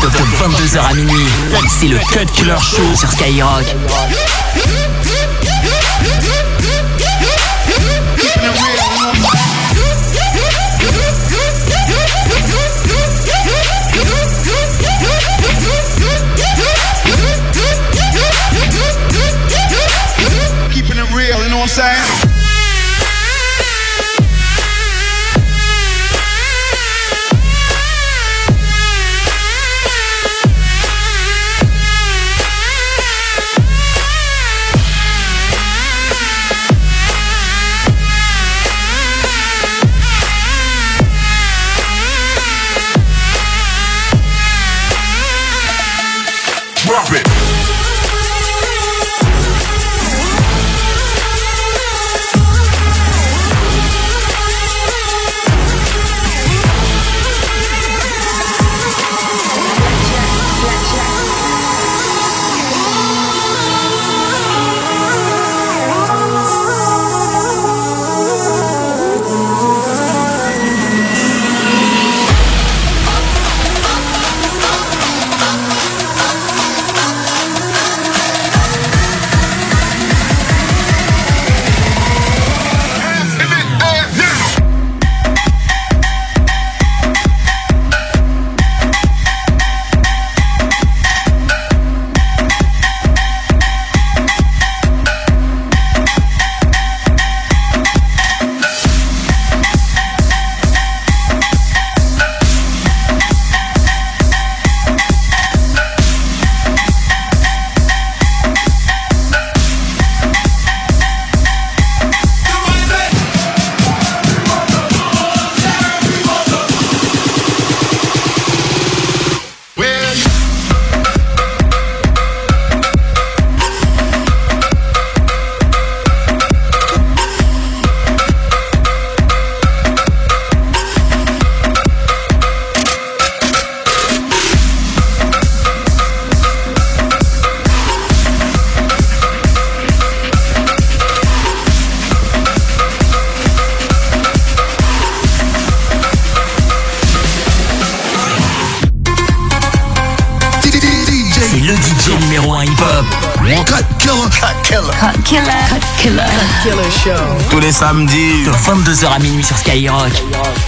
De 22h à minuit, c'est le Cut Killer Show sur Skyrock. Drop it. Killer. Show. Tous les samedis. De 22h à minuit sur Skyrock. Oh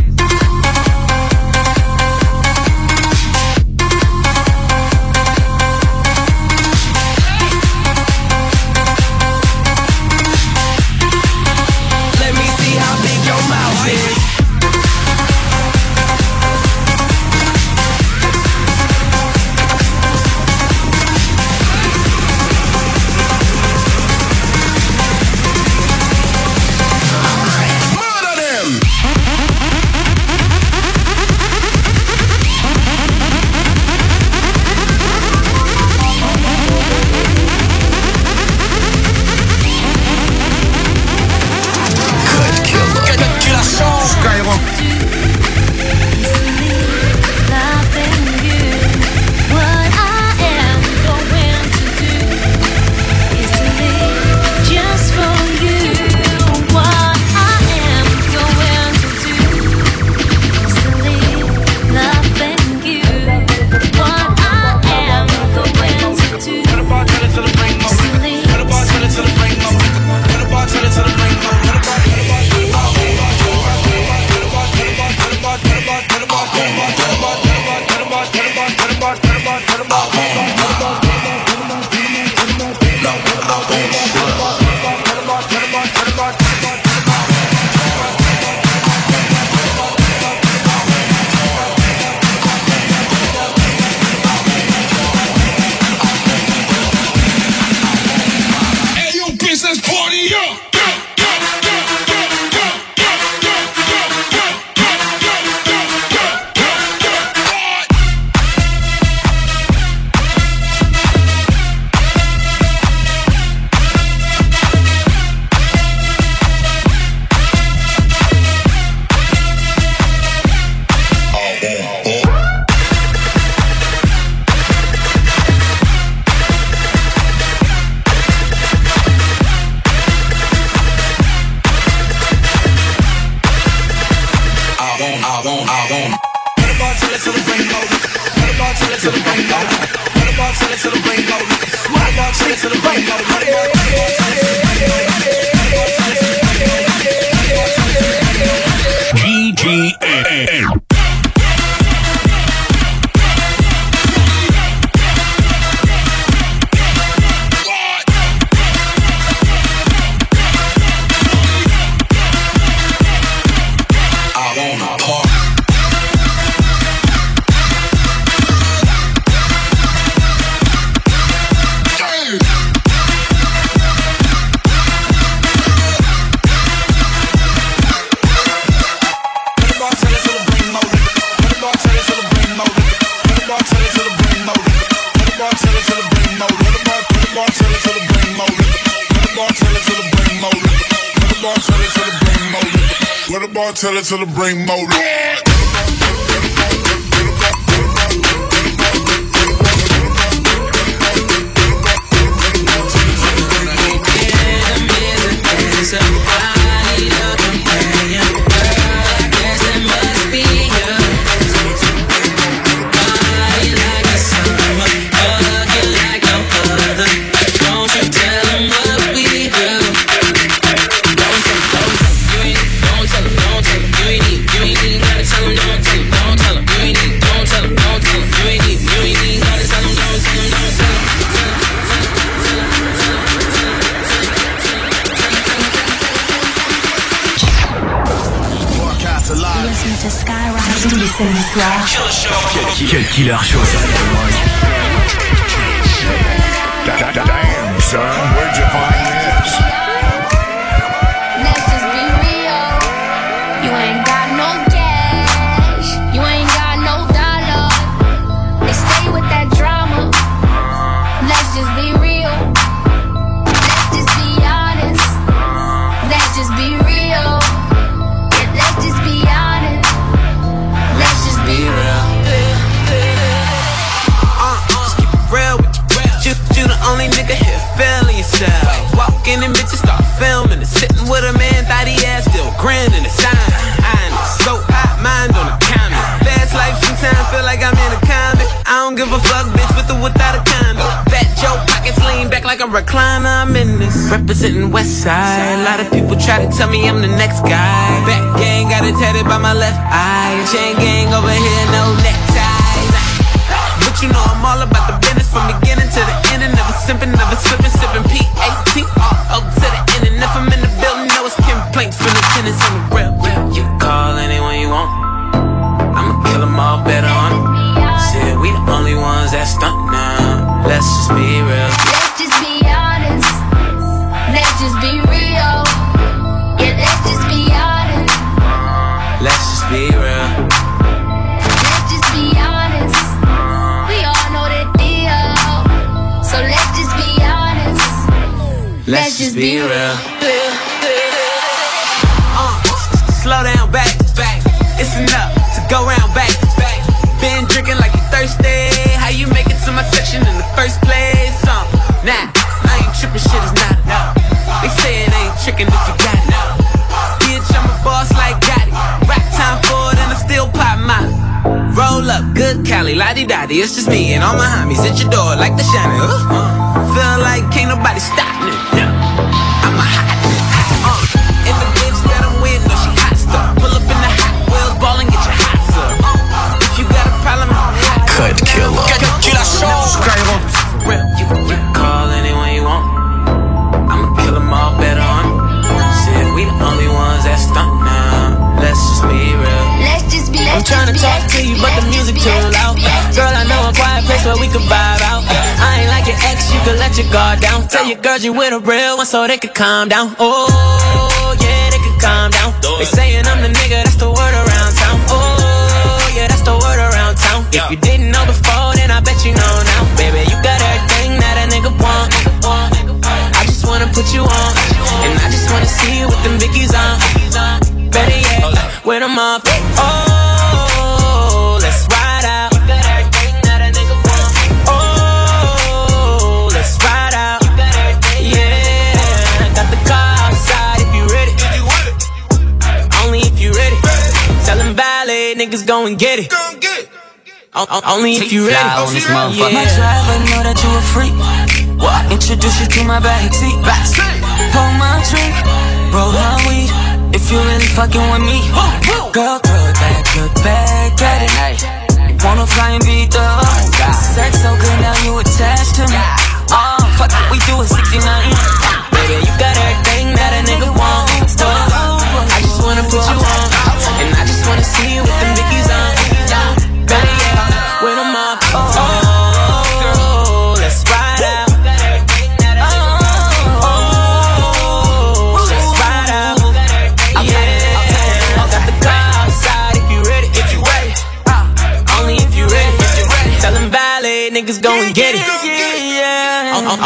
To the bring more recliner. I'm in this representing West Side. A lot of people try to tell me I'm the next guy. Back gang got it tatted by my left eye. Chain gang over here, no neckties. But you know I'm all about the business from beginning to the end. And never simping, never slipping, sipping P-A-T to the end. And if I'm in the building, know it's complaints from the tenants on the real. You call anyone you want. I'ma kill them all better on. Said we the only ones that stunt now. Let's just be real. Be real. Uh, slow down, back, back. It's enough to go round, back, back. Been drinking like you thirsty. How you make it to my section in the first place? Uh, nah, I ain't tripping, shit is not enough. They say it ain't tricking if you got it. Bitch, I'm a boss like Gotti. Rap time for it and I still pop my Roll up, good Cali, Lodi Dodi. It's just me and all my homies at your door like the shiny. Uh, feel like can't nobody stop Skyrock. You, you can call anyone you want. I'ma kill them all better on 'em. Said we the only ones that stunt now. Let's just be real. Let's just be. I'm tryna talk to you, but the music too loud. Girl, I know a quiet place where we can vibe out. I ain't like your ex, you can let your guard down. Tell your girls you with a real one so they can calm down. Oh, yeah, they can calm down. They saying I'm the nigga, that's the word around town. Oh, yeah, that's the word around town. If you didn't know before, then I bet you know now. Baby, you got everything that a nigga want. I just wanna put you on. And I just wanna see you with them biggies on. Better yet, when I'm up. Oh, let's ride out. Oh, let's ride out. Yeah, I got the car outside if you ready. Only if you ready. Tell them valet niggas go and get it. O- o- Only if you ready. Fly on this motherfucker. My driver know that you a freak. What? Introduce you to my backseat. Pour my drink, roll my weed. If you really fucking with me, girl, throw it back, look back at it. Wanna fly and beat the oh, Sex so good now you attached to me. Oh, fuck it, we do it 69. Baby, you got everything that a nigga wants. Oh, I just wanna put you on, and I just wanna see you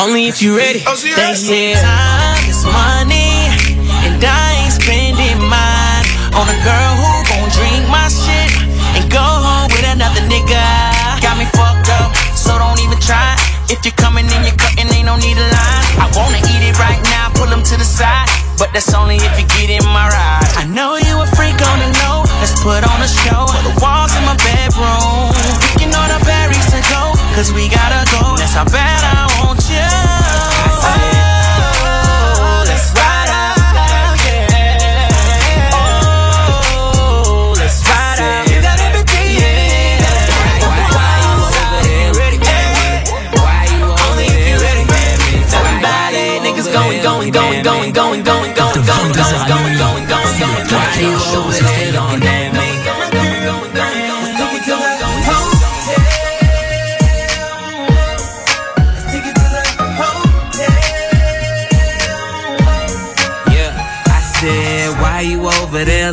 only if you ready. Oh, they said time is money, and I ain't spending mine on a girl who gon' drink my shit and go home with another nigga. Got me fucked up, so don't even try. If you're coming in, you're cutting, ain't no need a line. I wanna eat it right now, pull them to the side. But that's only if you get in my ride. I know you a freak on the low. Let's put on a show. For the walls in my bedroom. Picking all the berries to go. Cause we gotta go. That's how bad I want you.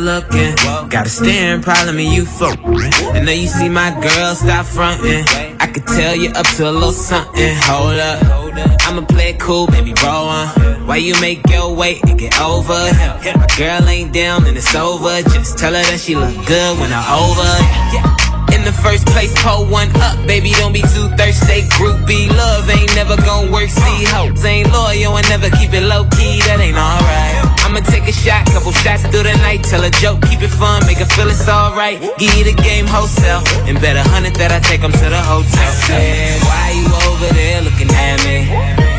Looking? Got a staring problem and you fuck. And now you see my girl stop fronting. I could tell you up to a little something. Hold up, I'ma play it cool, baby, roll on. Why you make your way and get over? My girl ain't down and it's over. Just tell her that she look good when I'm over. In the first place, pull one up, baby. Don't be too thirsty. Group B love ain't never gonna work. See, hoes ain't loyal and never keep it low key. That ain't alright. I'ma take a shot, couple shots through the night. Tell a joke, keep it fun, make her feel it's alright. Give you the game wholesale, and bet a hundred that I take them to the hotel. Said, why you over there looking at me?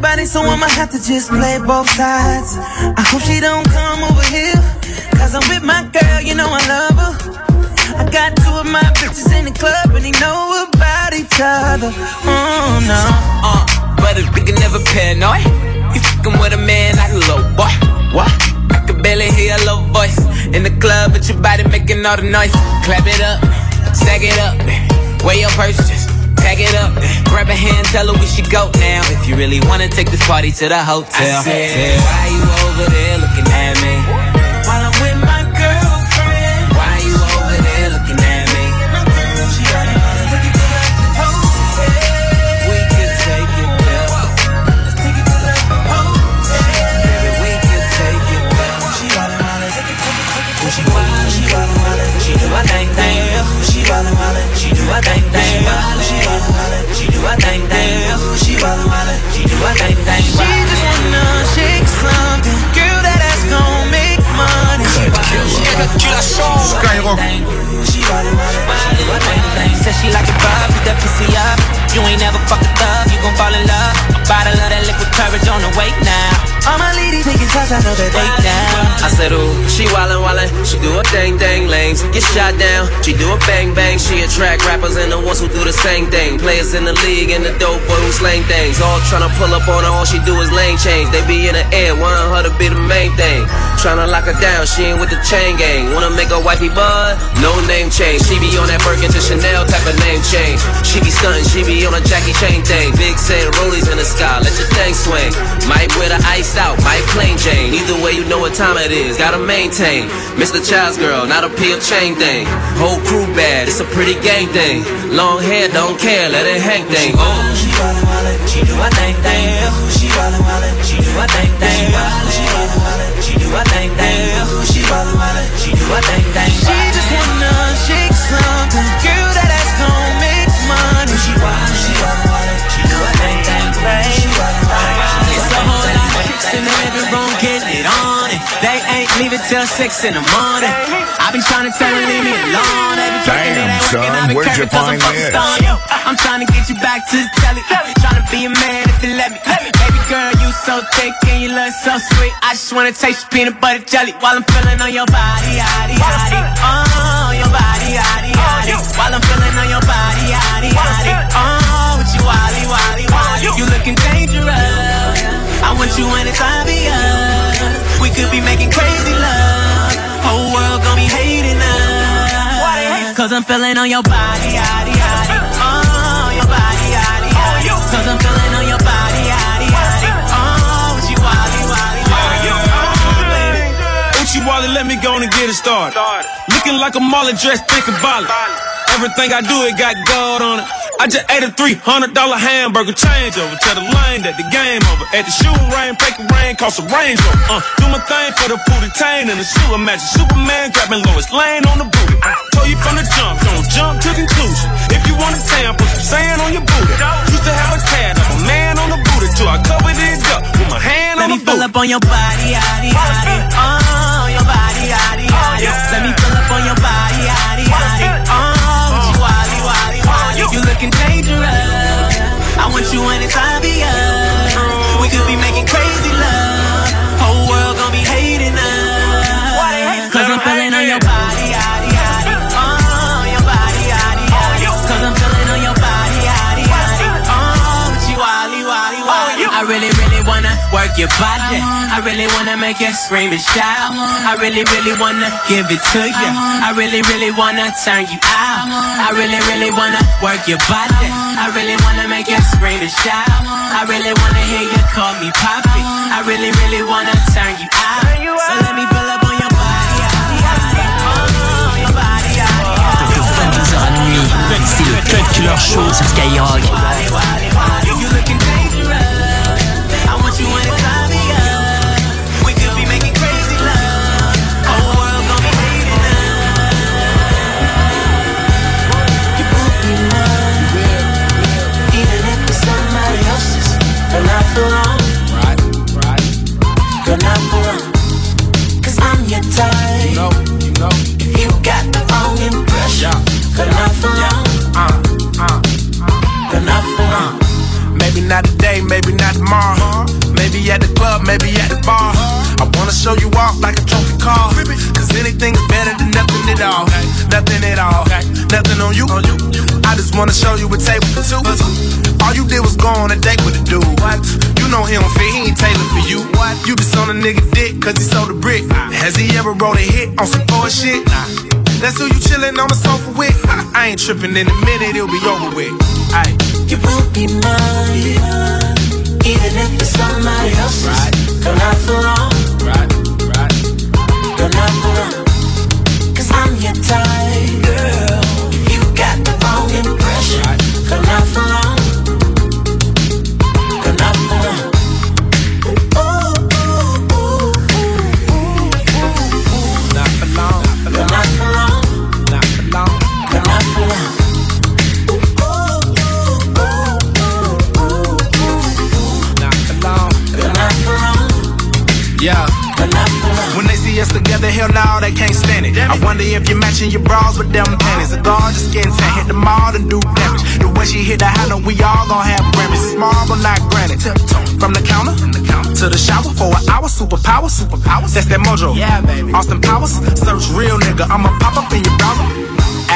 Body, so I'ma have to just play both sides. I hope she don't come over here. Cause I'm with my girl, you know I love her. I got two of my bitches in the club and they know about each other. Oh no. Uh, but a nigga never paranoid. You fucking with a man like a little boy. What? I can barely hear a low voice in the club, but your body making all the noise. Clap it up, stack it up, weigh your purse, tag it up. Grab a hand, tell her we should go now. If you really wanna take this party to the hotel. I said, why you over there looking at me? While I'm with my girlfriend. Why you over there looking at me? We could take it there. Baby, we take it there. She. She wildin', she wildin' wildin'. She do a thing thing. She. She do a thing thing. Do a thing thing. She wildin' wildin'. She do a thing thing. Do a thing thing. Said she like it rough, beat that pussy up. You ain't never fucked a thug, you gon' fall in love. A bottle of that liquid courage on the way now. All my ladies taking shots, I know that they down. I said, ooh, she wildin' wildin', she do a dang dang lanes, get shot down, she do a bang bang, she attract rappers and the ones who do the same thing. Players in the league and the dope boy who slang things, all tryna pull up on her, all she do is lane change. They be in the air, want her to be the main thing. Tryna lock her down, she ain't with the chain gang. Wanna make her wifey bud? No name change. She be on that Birkin to Chanel type of name change. She be stunting, she be on a Jackie Chain thing. Big saying rollies in the sky, let your thing swing. Might wear the ice out, might plain Jane. Either way, you know what time it is, gotta maintain. Mr. Child's girl, not a peel chain thing. Whole crew bad, it's a pretty gang thing. Long hair, don't care, let it hang thing. Oh. She wildin' wildin', she do a thing thing. She wildin' wildin', she do a thing thing. Do a thing thing. She wildin' wildin', she do a thing thing. She just wanna shake something, girl that ass gon' make money. She wildin', she wildin' wildin', she do a thing thing. She wildin', it's a whole lot of chicks in the living room getting it on, and they ain't leaving till six in the morning. I've been trying to tell her leave me alone son, where'd you find this? I'm trying to get you back to the telly. Trying to be a man if you let me. Baby girl, you so thick and you look so sweet. I just wanna taste your peanut butter jelly while I'm feeling on your body, yaddy, yaddy. Oh, your body, yaddy, yaddy. While I'm feeling on your body, yaddy, yaddy. Oh, with you, wally, wally, wally. You looking dangerous. I want you when it's obvious. We could be making crazy love. Cause I'm feeling on your body, yaddy, yaddy. Oh, your body, yaddy, yaddy. Cause I'm feeling on your body, yaddy, yaddy. Oh, she wally, wally, wally. Oh, baby. Uchi Wally, let me go and get it started. Looking like a Marley dress, thinking violent. Everything I do, it got gold on it. I just ate a $300 hamburger changeover. Tell the lane that the game over. At the shoe rain, fake rain, cost a Range Rover. Uh, do my thing for the booty tain and the sewer match. Superman grabbing Lois Lane on the booty. I told you from the jump, don't jump to conclusion. If you want a tan, put some sand on your booty. Used to have a tad of a man on the booty till I covered it up with my hand Let on me the pull booty. up on your body, yaddy, yaddy. Oh, your body, yaddy, yaddy. Let me pull up on your body, yaddy, yaddy. Oh, You looking dangerous. I want you when it's obvious. We could be your body. I really wanna make you scream and shout. I really, really wanna give it to you. I really, really wanna turn you out. I really, really wanna work your body. I really wanna make you scream and shout. I really wanna hear you call me poppy. I really, really wanna turn you out. So let me pull up on your body. yaddy, yaddy. Your body, yaddy, yaddy. De 22h à minuit, c'est le Cut Killer Show sur Skyrock. Not today, maybe not tomorrow. Maybe at the club, maybe at the bar. I wanna show you off like a trophy car. Cause anything is better than nothing at all. Nothing at all. Nothing on you. I just wanna show you a table for two. All you did was go on a date with a dude. What? You know he don't fit, he ain't tailored for you. What? You just on a nigga dick cause he sold a brick. Has he ever wrote a hit on some bullshit? That's who you chillin' on the sofa with. I ain't trippin' in a minute, it'll be over with. Aight. You won't be mine, even if it's somebody else's. But not for long. Right, together, hell no, they can't stand it. I wonder if you're matching your bras with them panties. A gorgeous skin tan, hit the mall and do damage. The way she hit the high note, we all gon' have Grammys. It's marble, not granite. From the counter to the shower for an hour. Superpower, superpowers. That's that mojo. Yeah, baby. Austin Powers, search real nigga. I'ma pop up in your browser.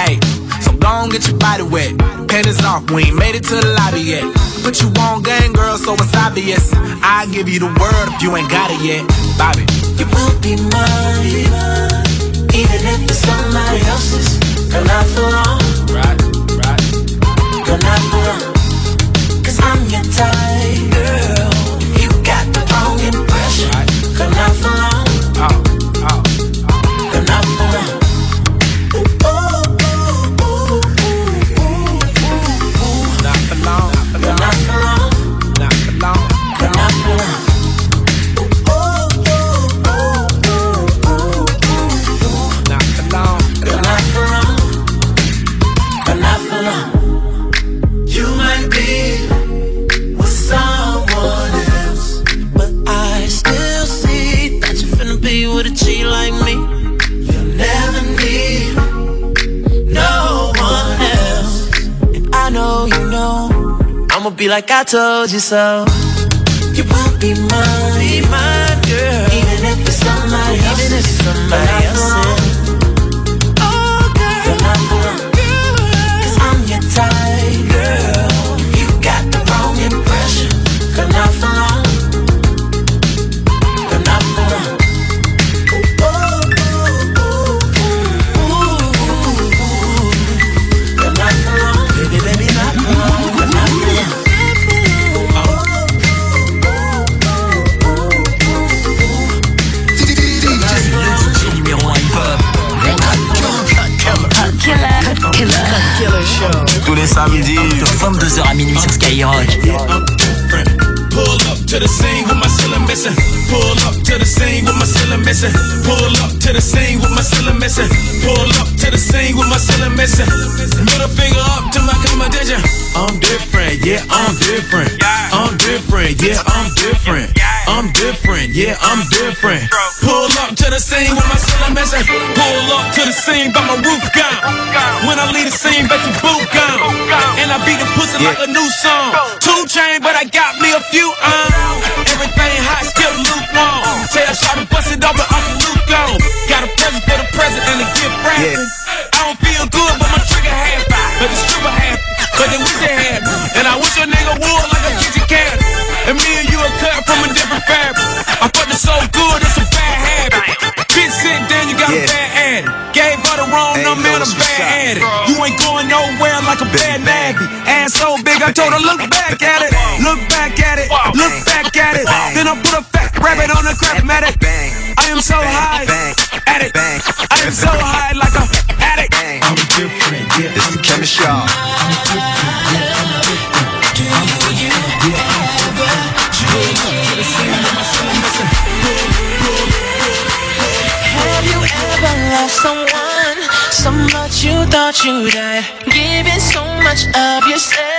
Ayy, so gon' get your body wet. Panties off, we ain't made it to the lobby yet. Put you on gang, girl, so it's obvious. I give you the word if you ain't got it yet. Bobby. You will be mine, even if it's somebody else's. But not for long. Right, right. But not for long. Cause I'm your type, be like I told you so. You will be mine, be my girl, even if it's somebody else. Even if it's somebody else. les samedis. De 22h à minuit sur Skyrock. Pull up to the scene with my cellar missing. Pull up to the scene with my cellar missing. Pull up to the scene with my cellar missing. Pull up to the scene with my cellar missing. Middle finger up to my competition. I'm different, yeah, I'm different. I'm different, yeah, I'm different. I'm different, yeah, I'm different. Pull up to the scene with my ceiling missing. Pull up to the scene, but my roof gone. When I leave the scene, bet your boot gone. And I beat the pussy like a new song. Two chain, but I got me a few on. Everything hot, still lukewarm. I try to bust it open, Uncle Luke gone. Got a present for the present and a gift wrapping. I Gave her the wrong number and a bad addict. You ain't going nowhere like a bad nabby. Ass so big, I told her, look back at it. Look back at it. Look back at it. Then I put a fat rabbit on the crap matic. I am so high. Addict. I am so high like a addict. I'm different, yeah. It's the chemist, thought you'd die? Giving so much of yourself,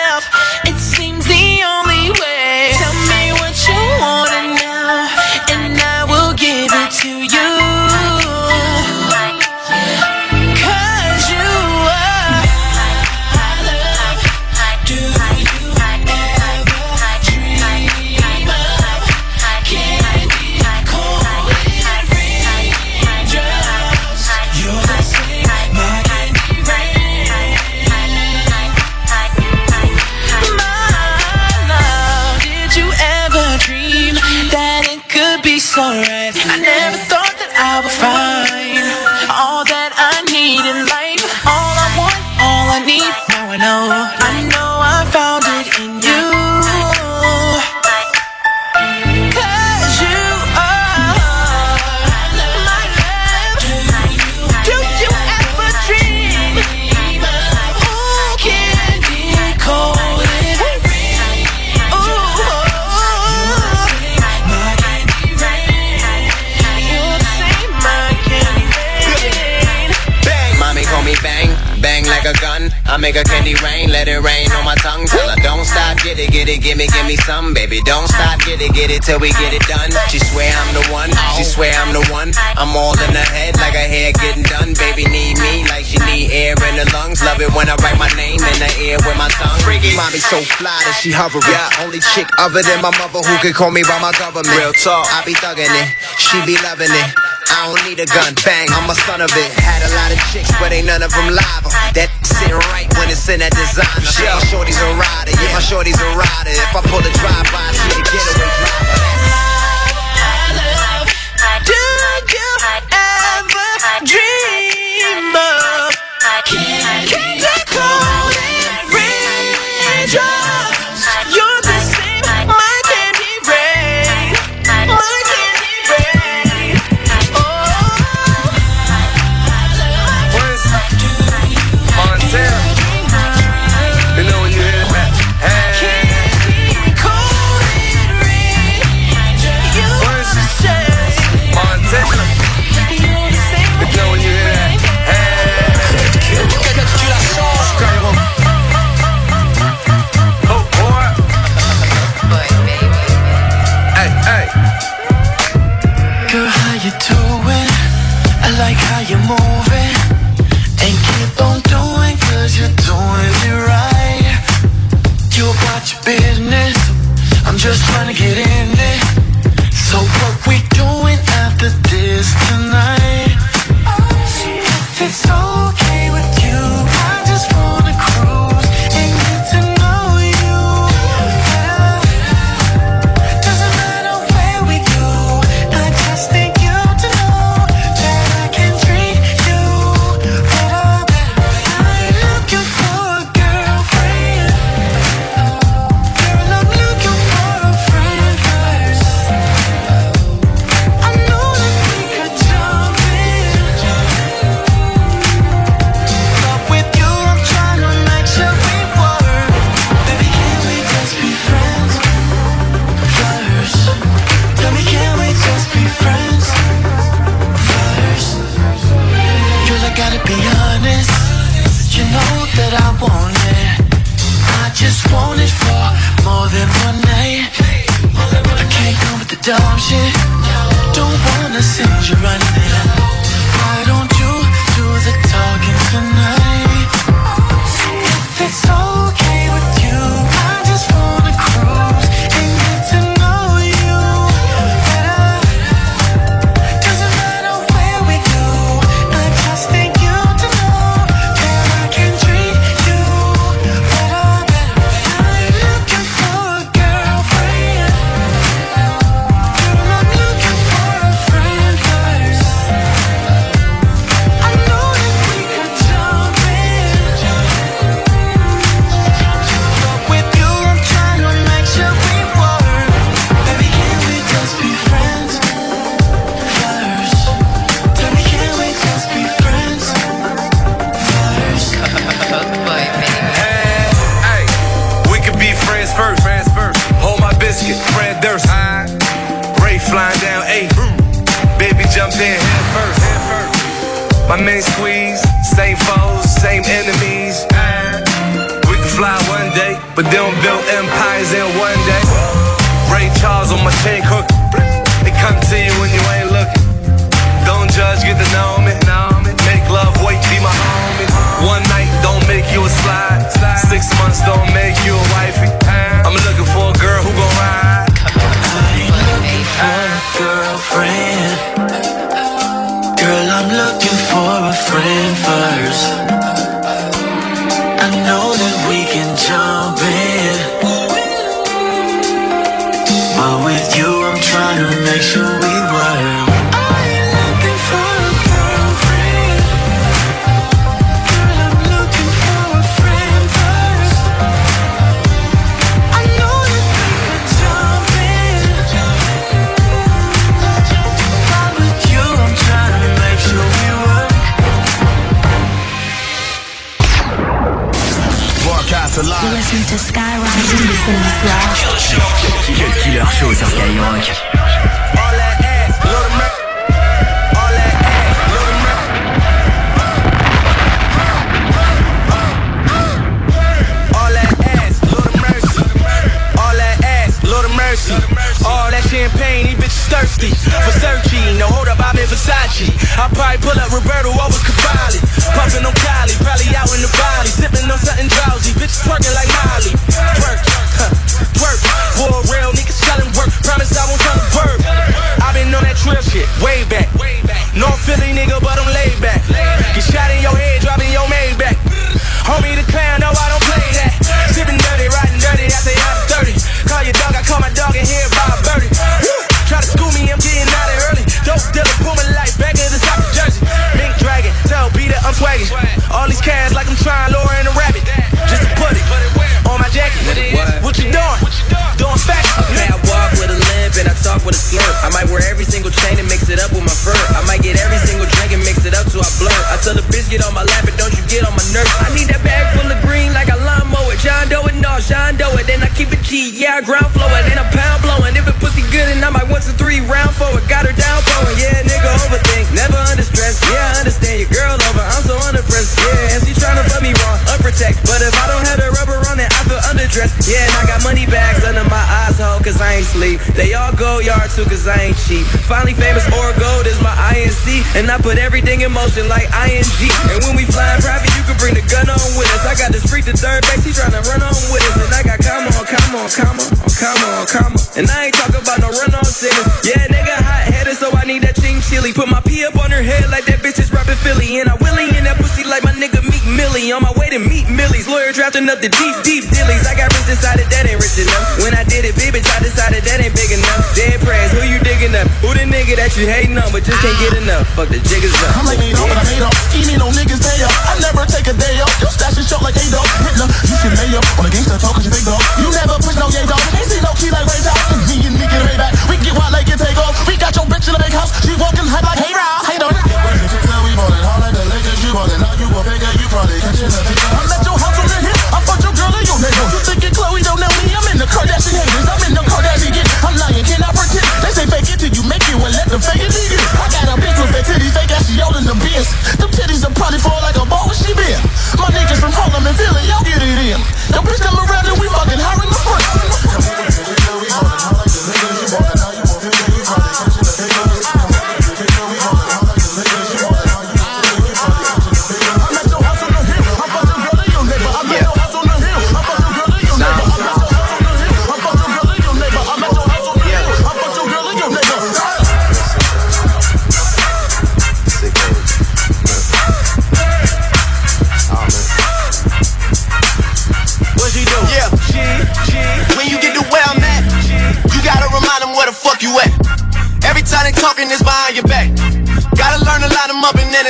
know I make a candy rain, let it rain on my tongue. Tell her don't stop, get it, get it, give me, give me some, baby. Don't stop, get it, get it till we get it done. She swear I'm the one, she swear I'm the one. I'm all in her head like her hair getting done. Baby need me like she need air in her lungs. Love it when I write my name in the air with my tongue. Freaky, mommy so fly that she hovering. Yeah, only chick other than my mother who can call me by my government. Real talk, I be thugging it, she be loving it. I don't need a gun, bang, I'm a son of it. Had a lot of chicks, but ain't none of them live. That sitting right when it's in that designer. Yeah. My shorty's a rider, yeah, my shorty's a rider. If I pull a drive-by, she the getaway driver. Do you ever dream of candy coated get on my lap and don't you get on my nerves. I need that bag full of green like a lawnmower. John Doe it, no, John Doe it. Then I keep it G, yeah, ground flow it. Then I pound blowing. If it pussy good and I might want some three round forward. Got her down blowing. Yeah, nigga overthink, never under stress. Yeah, I understand your girl over. I'm so underpressed. Yeah, and she tryna fuck me wrong, unprotect. But if I don't have the rubber on it, I feel underdressed. Yeah, cause I ain't sleep. They all go yard too, cause I ain't cheap. Finally famous or gold is my INC. And I put everything in motion like ING. And when we flying private, you can bring the gun on with us. I got this freak to third base, he tryna run on with us. And I got come on, come on, come on, come on, come on. And I ain't talking about no run on sinners. Yeah, nigga hot headed, so I need that ching chili. Put my pee up on her head like that bitch is rapping Philly. And I willy in that pussy like my nigga Meek Millie. On my way to meet Millie's. Lawyer drafting up the deep, deep dillies. I got rich decided that ain't rich enough. When I did it, big bitch, I decided that ain't big enough. Dead prayers, who you digging up? Who the nigga that you hating on, but just can't get enough? Fuck the jiggers up. I'm like, ain't but I made up. No niggas day up. I never take a day off. Your stash is short like a dog. Hitler, you should lay up on a gangster talk cause you big dog. You never push no yay dog. Ain't see no key like Ray. And me and me get way back. We get wild like it take off. We got your bitch in the big house. She walking high like. Hey come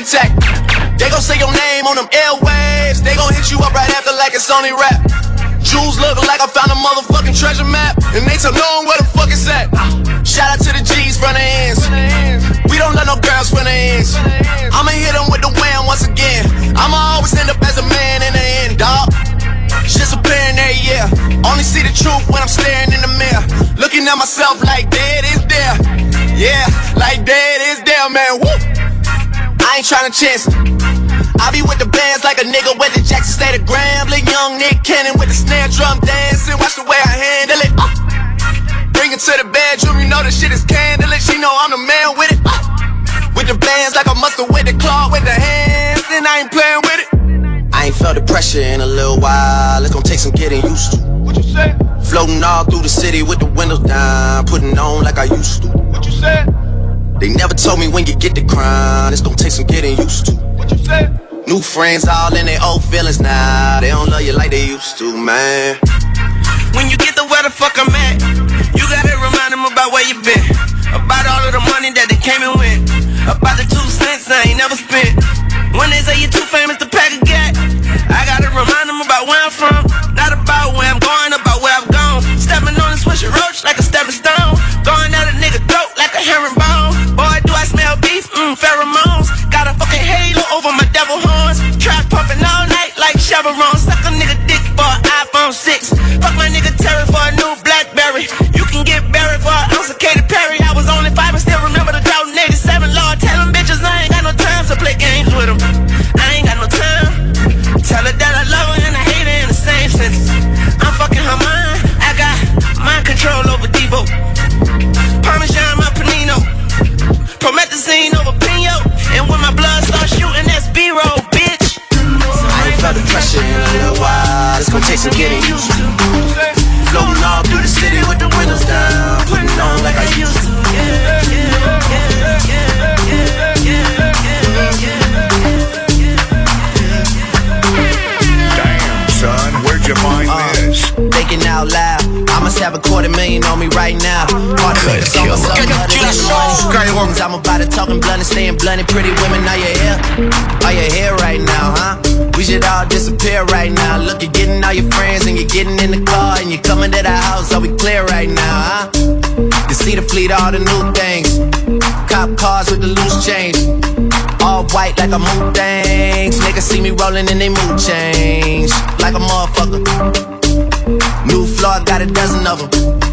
attack. They gon' say your name on them airwaves. They gon' hit you up right after like it's only rap. Jewels look like I found a motherfucking treasure map. And they tell no one where the fuck it's at. Shout out to the G's from the ends. We don't let no girls from the ends. I'ma hit them with the wham once again. I'ma always end up as a man in the end, dog. It's just appearing eh, there, yeah. Only see the truth when I'm staring in the mirror. Looking at myself like dead is there. Yeah, like dead is there, man. Woo! I ain't tryna chance it. I be with the bands like a nigga with the Jackson State of Grambling. Young Nick Cannon with the snare drum dancing. Watch the way I handle it. Uh. Bring it to the bedroom, you know the shit is candlelit. She know I'm the man with it. Uh. With the bands like a muscle with the claw with the hands, and I ain't playing with it. I ain't felt the pressure in a little while. It's gonna take some getting used to. What you say? Floating all through the city with the windows down, putting on like I used to. What you said? They never told me when you get the crown, it's gonna take some getting used to. What you say? New friends all in their old feelings now. They don't love you like they used to, man. When you get the where the fuck I'm at, you gotta remind them about where you been. About all of the money that they came and went. About the two cents I ain't never spent. When they say you're too famous to pack a gat, I gotta remind them about where I'm from. Trap pumping all night like Chevron. Suck a nigga dick for an iPhone 6. Fuck my nigga Terry for a new Blackberry. You can get buried for an ounce of Katy Perry. I was only five and still remember the drought in 87. Lord, tell them bitches I ain't got no time to play games with them. I ain't got no time. Tell her that I love her and I hate her in the same sentence. I'm fucking her mind. I got mind control over Debo. The pressure in a little while. It's gonna take some getting used to. Floating all through the city with the windows down, putting on like I used to. Yeah, yeah, yeah, yeah, yeah, yeah, Damn, son, where'd you find this? Uh, thinking out loud, I must have a quarter million on me right now. Hard to make a song or something other than noise. I'm about to talking blunt and staying blunt and pretty women. Are you here? Are you here right now, huh? We should all disappear right now. Look, you're getting all your friends and you're getting in the car and you're coming to the house. Are we clear right now, huh? You see the fleet, all the new things. Cop cars with the loose change. All white like a moon things. Niggas see me rolling and they mood change. Like a motherfucker. New floor, got a dozen of them.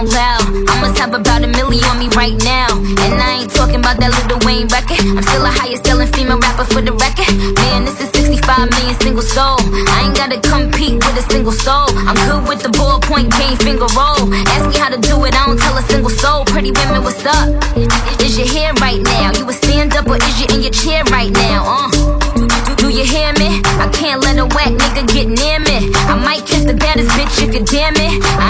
Out loud. I must have about a million on me right now. And I ain't talking about that Lil Wayne record. I'm still the highest selling female rapper for the record. Man, this is 65 million single soul. I ain't gotta compete with a single soul. I'm good with the ballpoint game finger roll. Ask me how to do it, I don't tell a single soul. Pretty women, what's up? Is your hair right now? You a stand up or is you in your chair right now? Uh. Do you hear me? I can't let a whack nigga get near me. I might kiss the baddest bitch, you could damn it. I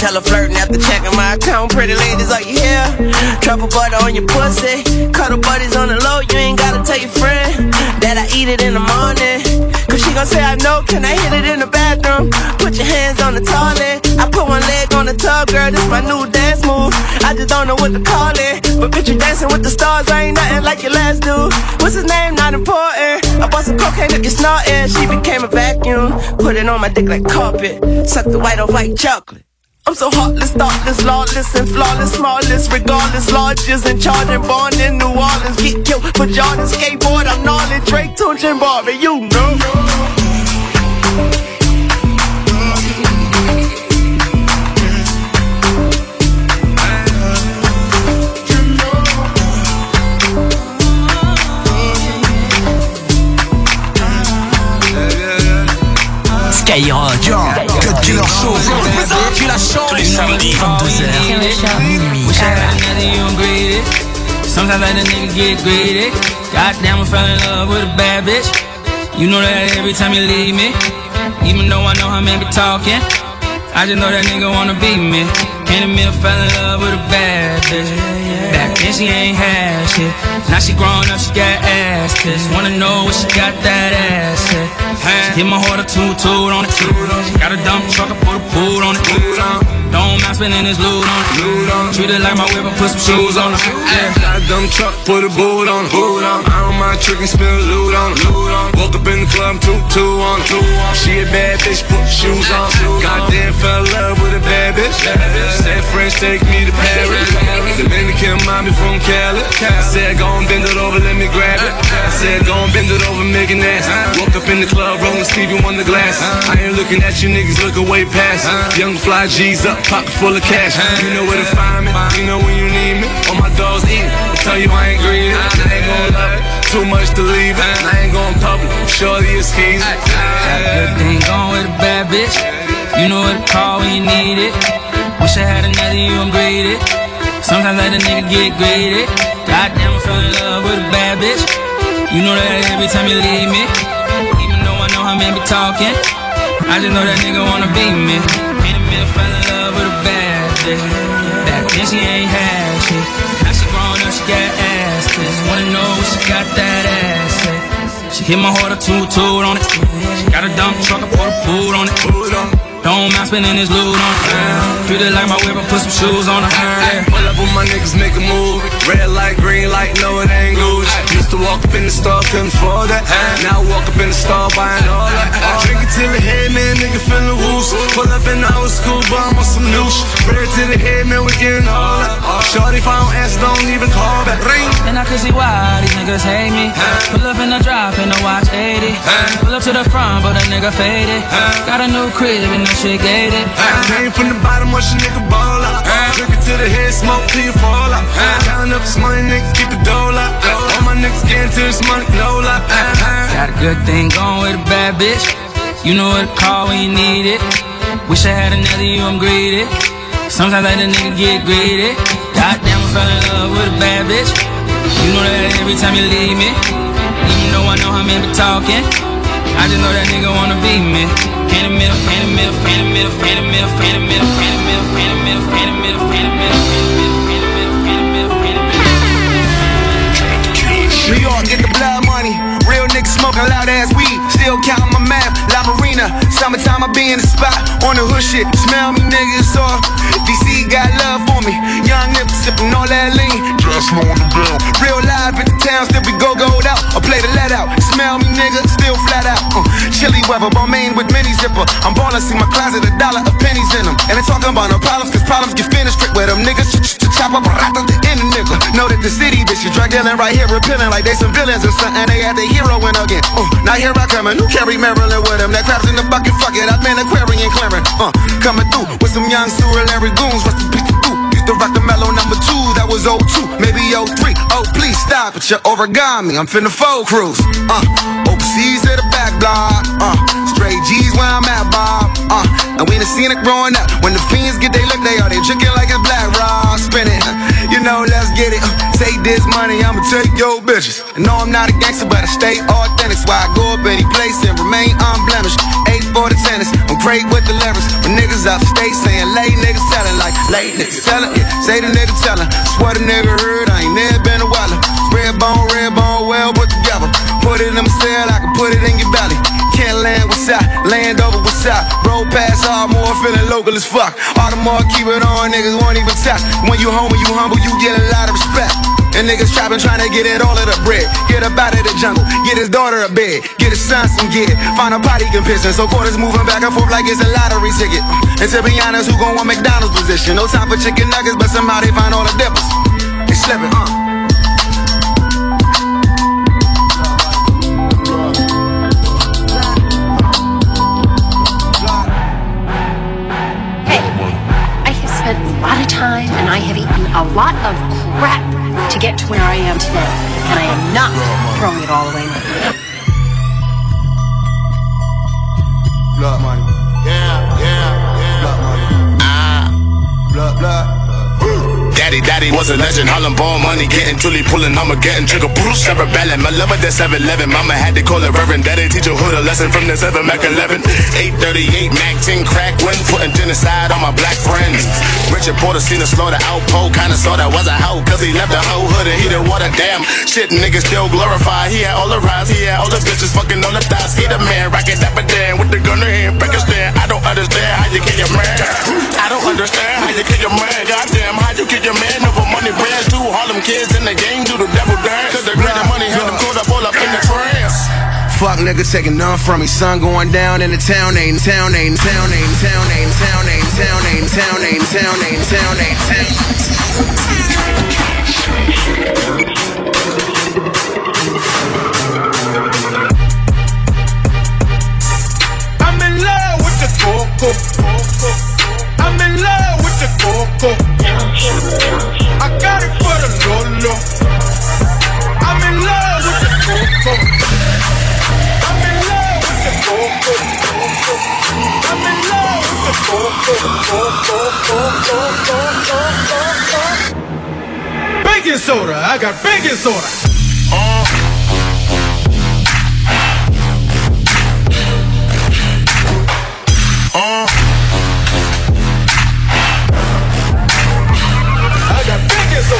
Bank teller flirting after checking my account. Pretty ladies, are you here? Truffle butter on your pussy. Cuddle buddies on the low, you ain't gotta tell your friend that I eat it in the morning. Cause she gon' say I know, can I hit it in the bathroom? Put your hands on the toilet. I put one leg on the tub, girl, this my new dance move. I just don't know what to call it. But bitch, you dancing with the stars, I ain't nothing like your last dude. What's his name? Not important. I bought some cocaine, look, it's snorting. She became a vacuum. Put it on my dick like carpet. Suck the white off like chocolate. I'm so heartless, thoughtless, lawless, and flawless, smallest, regardless, largest, and charging, born in New Orleans, get killed for Jordan, skateboard, I'm gnarly, Drake, Tunechi, and Barbie, you know. Skyrock. Cut Killer Show. Killer Show. Tous les samedis, 22h. Minuit. Sometimes let a nigga get greedy. Goddamn, I fell in love with a bad bitch. You know that every time you leave me. Even though I know how men be talking. I just know that nigga wanna be me. Can't admit I fell in love with a bad bitch. Back then she ain't had shit. Now she grown up, she got ass tits. Wanna know what she got that ass at. Hit my heart a toot on it. Got a dump truck, I put a boot on it. Don't mind spending this loot on it. Treat it like my whip, I put some shoes on it. Yeah. Got a dumb truck, put a boot on it. I don't mind tricking, loot on it. Woke up in the club, two, two on it. She a bad bitch, put shoes on. Goddamn, fell in love with a bad bitch. Said French, take me to Paris. Dominican mommy from Cali. I said, go and bend it over, let me grab it. I said, go and bend it over, make it nasty. Woke up in the club, rolling Stevie the glass. I ain't looking at you niggas, looking away past. Young fly G's up, pocket full of cash. You know where to find me, you know when you need me. All my dogs eat, I tell you I ain't greedy. I ain't gon' love it, too much to leave it. I ain't gon' public, shorty is keys. Got a good thing going with a bad bitch. You know what to call when you need it. Wish I had another you, I'm greedy. Sometimes let a nigga get greedy. Goddamn, I fell in love with a bad bitch. You know that every time you leave me. Even though I know how men be talking. I just know that nigga wanna be me. Can't admit I fell in love with a bad bitch. Back then she ain't had shit. Now she grown up, she got ass tits. Wanna know what she got that ass at. She hit my heart a toot toot on it. She got a dump truck, I put a boot on it. Don't mind spending this loot on it. Treat it like my whip, I put some shoes on it. Pull up with my niggas, make a move. Red light, green light, no it ain't Gucci. Used to walk up in the store, couldn't afford that. Now I walk up in the store, buying all that. Uh, uh. I Drink it till the head, man, nigga feeling loose. Pull up in the old school, bum on some new shit. Red to the head, man, we getting all that. Uh, shorty, if I don't answer, don't even call back. Ring. And I can see why these niggas hate me. Pull up in the drop in the watch 80. Pull up to the front, but a nigga faded. Got a new crib and that shit gated. Came from the bottom, watch a nigga ball out. Drink it to the head, smoke till you fall out. Counting up this money, nigga, keep the dough lock. Niggas getting to this money, no lie. Got a good thing going with a bad bitch. You know what to call when you need it. Wish I had another you, I'm greedy. Sometimes I let a nigga get greedy. Goddamn, I fell in love with a bad bitch. You know that every time you leave me. Even though I know how men be talking. I just know that nigga wanna be me. Can't admit, can't admit, can't admit, can't admit, can't admit, can't admit, can't admit, can't admit, can't admit, New smoking loud ass weed. Still counting my math. La Marina, summertime I be in the spot. On the hood shit, smell me niggas off. DC got love for me. Young niggas sipping all that lean. Just slowing the down. Real live in the town, still be go gold out. I play the let out. Smell me nigga, still flat out. Uh, chilly weather, Balmain with mini zipper. I'm ballin', see my closet, a dollar of pennies in them. And they talking about no problems, cause problems get finished straight with them niggas. Ch- ch- chop up right at the end of nigga. Know that the city bitches drug dealing right here, repealing like they some villains or something. They had the heroine again. Uh, now here I come, and who carry Maryland with him? That crab's in the bucket, fuck it, I've been Aquarian clearing. Uh, coming through with some young sewer Larry goons, rest in peace. Used to rock the mellow number two, that was 02, maybe 03. Oh, please stop it, you're origami, I'm finna fold cruise. Uh, overseas to the back block, uh, straight G's where I'm at, Bob. Uh, and we done seen it growing up. When the fiends get they look, they are they drinking like it's black raw, spin it. You know, let's get it. Uh, take this money, I'ma take your bitches. And no, I'm not a gangster, but I stay authentic. So I go up any place and remain unblemished. Great with the lyrics. When niggas upstate saying late niggas telling like late niggas telling. Yeah, say the nigga telling. Swear the nigga heard, I ain't never been a waller. Red bone, red bone, well put together. Put it in my cell, I can put it in your belly. Can't land what's side, land over what's side. Roll past all more, feeling local as fuck. All the more keep it on, niggas won't even touch. When you home, when you humble, you get a lot of respect. And niggas trapping, trying to get it all of the bread. Get up out of the jungle, get his daughter a bed, get his son some gear. Find a potty can piss in, so quarters moving back and forth like it's a lottery ticket. And to be honest, who gon' want McDonald's position? No time for chicken nuggets, but somehow they find all the dippers. They slipping, uh. Hey, I have spent a lot of time and I have eaten a lot of crap to get to where I am today. And I am not throwing it all away. Blood money. Yeah, yeah, yeah. Blood money. Ah. Blood, blood. Daddy, daddy was a legend. Harlem born money, getting truly pulling. I'ma getting trigger. Bruce, ever ballin'. My lover, that's 7 11. Mama had to call it Reverend. Daddy teach a hood a lesson from the 7 Mac 11. 838 Mac 10 crack when putting genocide on my black friends. Richard Porter seen a slaughter outpost. Kinda saw that was a hoe, cause he left the whole hood and he didn't water damn. Shit, niggas still glorify. He had all the rise, he had all the bitches fucking on the thighs. He the man, rockin' dapper dan with the gun in hand. Pakistan. I don't understand how you kill your man. I don't understand how you kill your man. Goddamn, how you kill your man over money brands. Two Harlem kids in the game do the devil dance. Cause the greater money had them caught up all up in the trance. Fuck nigga taking none from me. Sun going down in the town, ain't town, ain't town, ain't town, ain't town, ain't town, ain't town, ain't town, ain't town, ain't town. I'm coco. I'm in love with the coco. I got it for the lolo. I'm in love with the coco. I'm in love with the coco. I'm in love with the coco. Baking soda. I got baking soda. Uh, Uh. I got big as.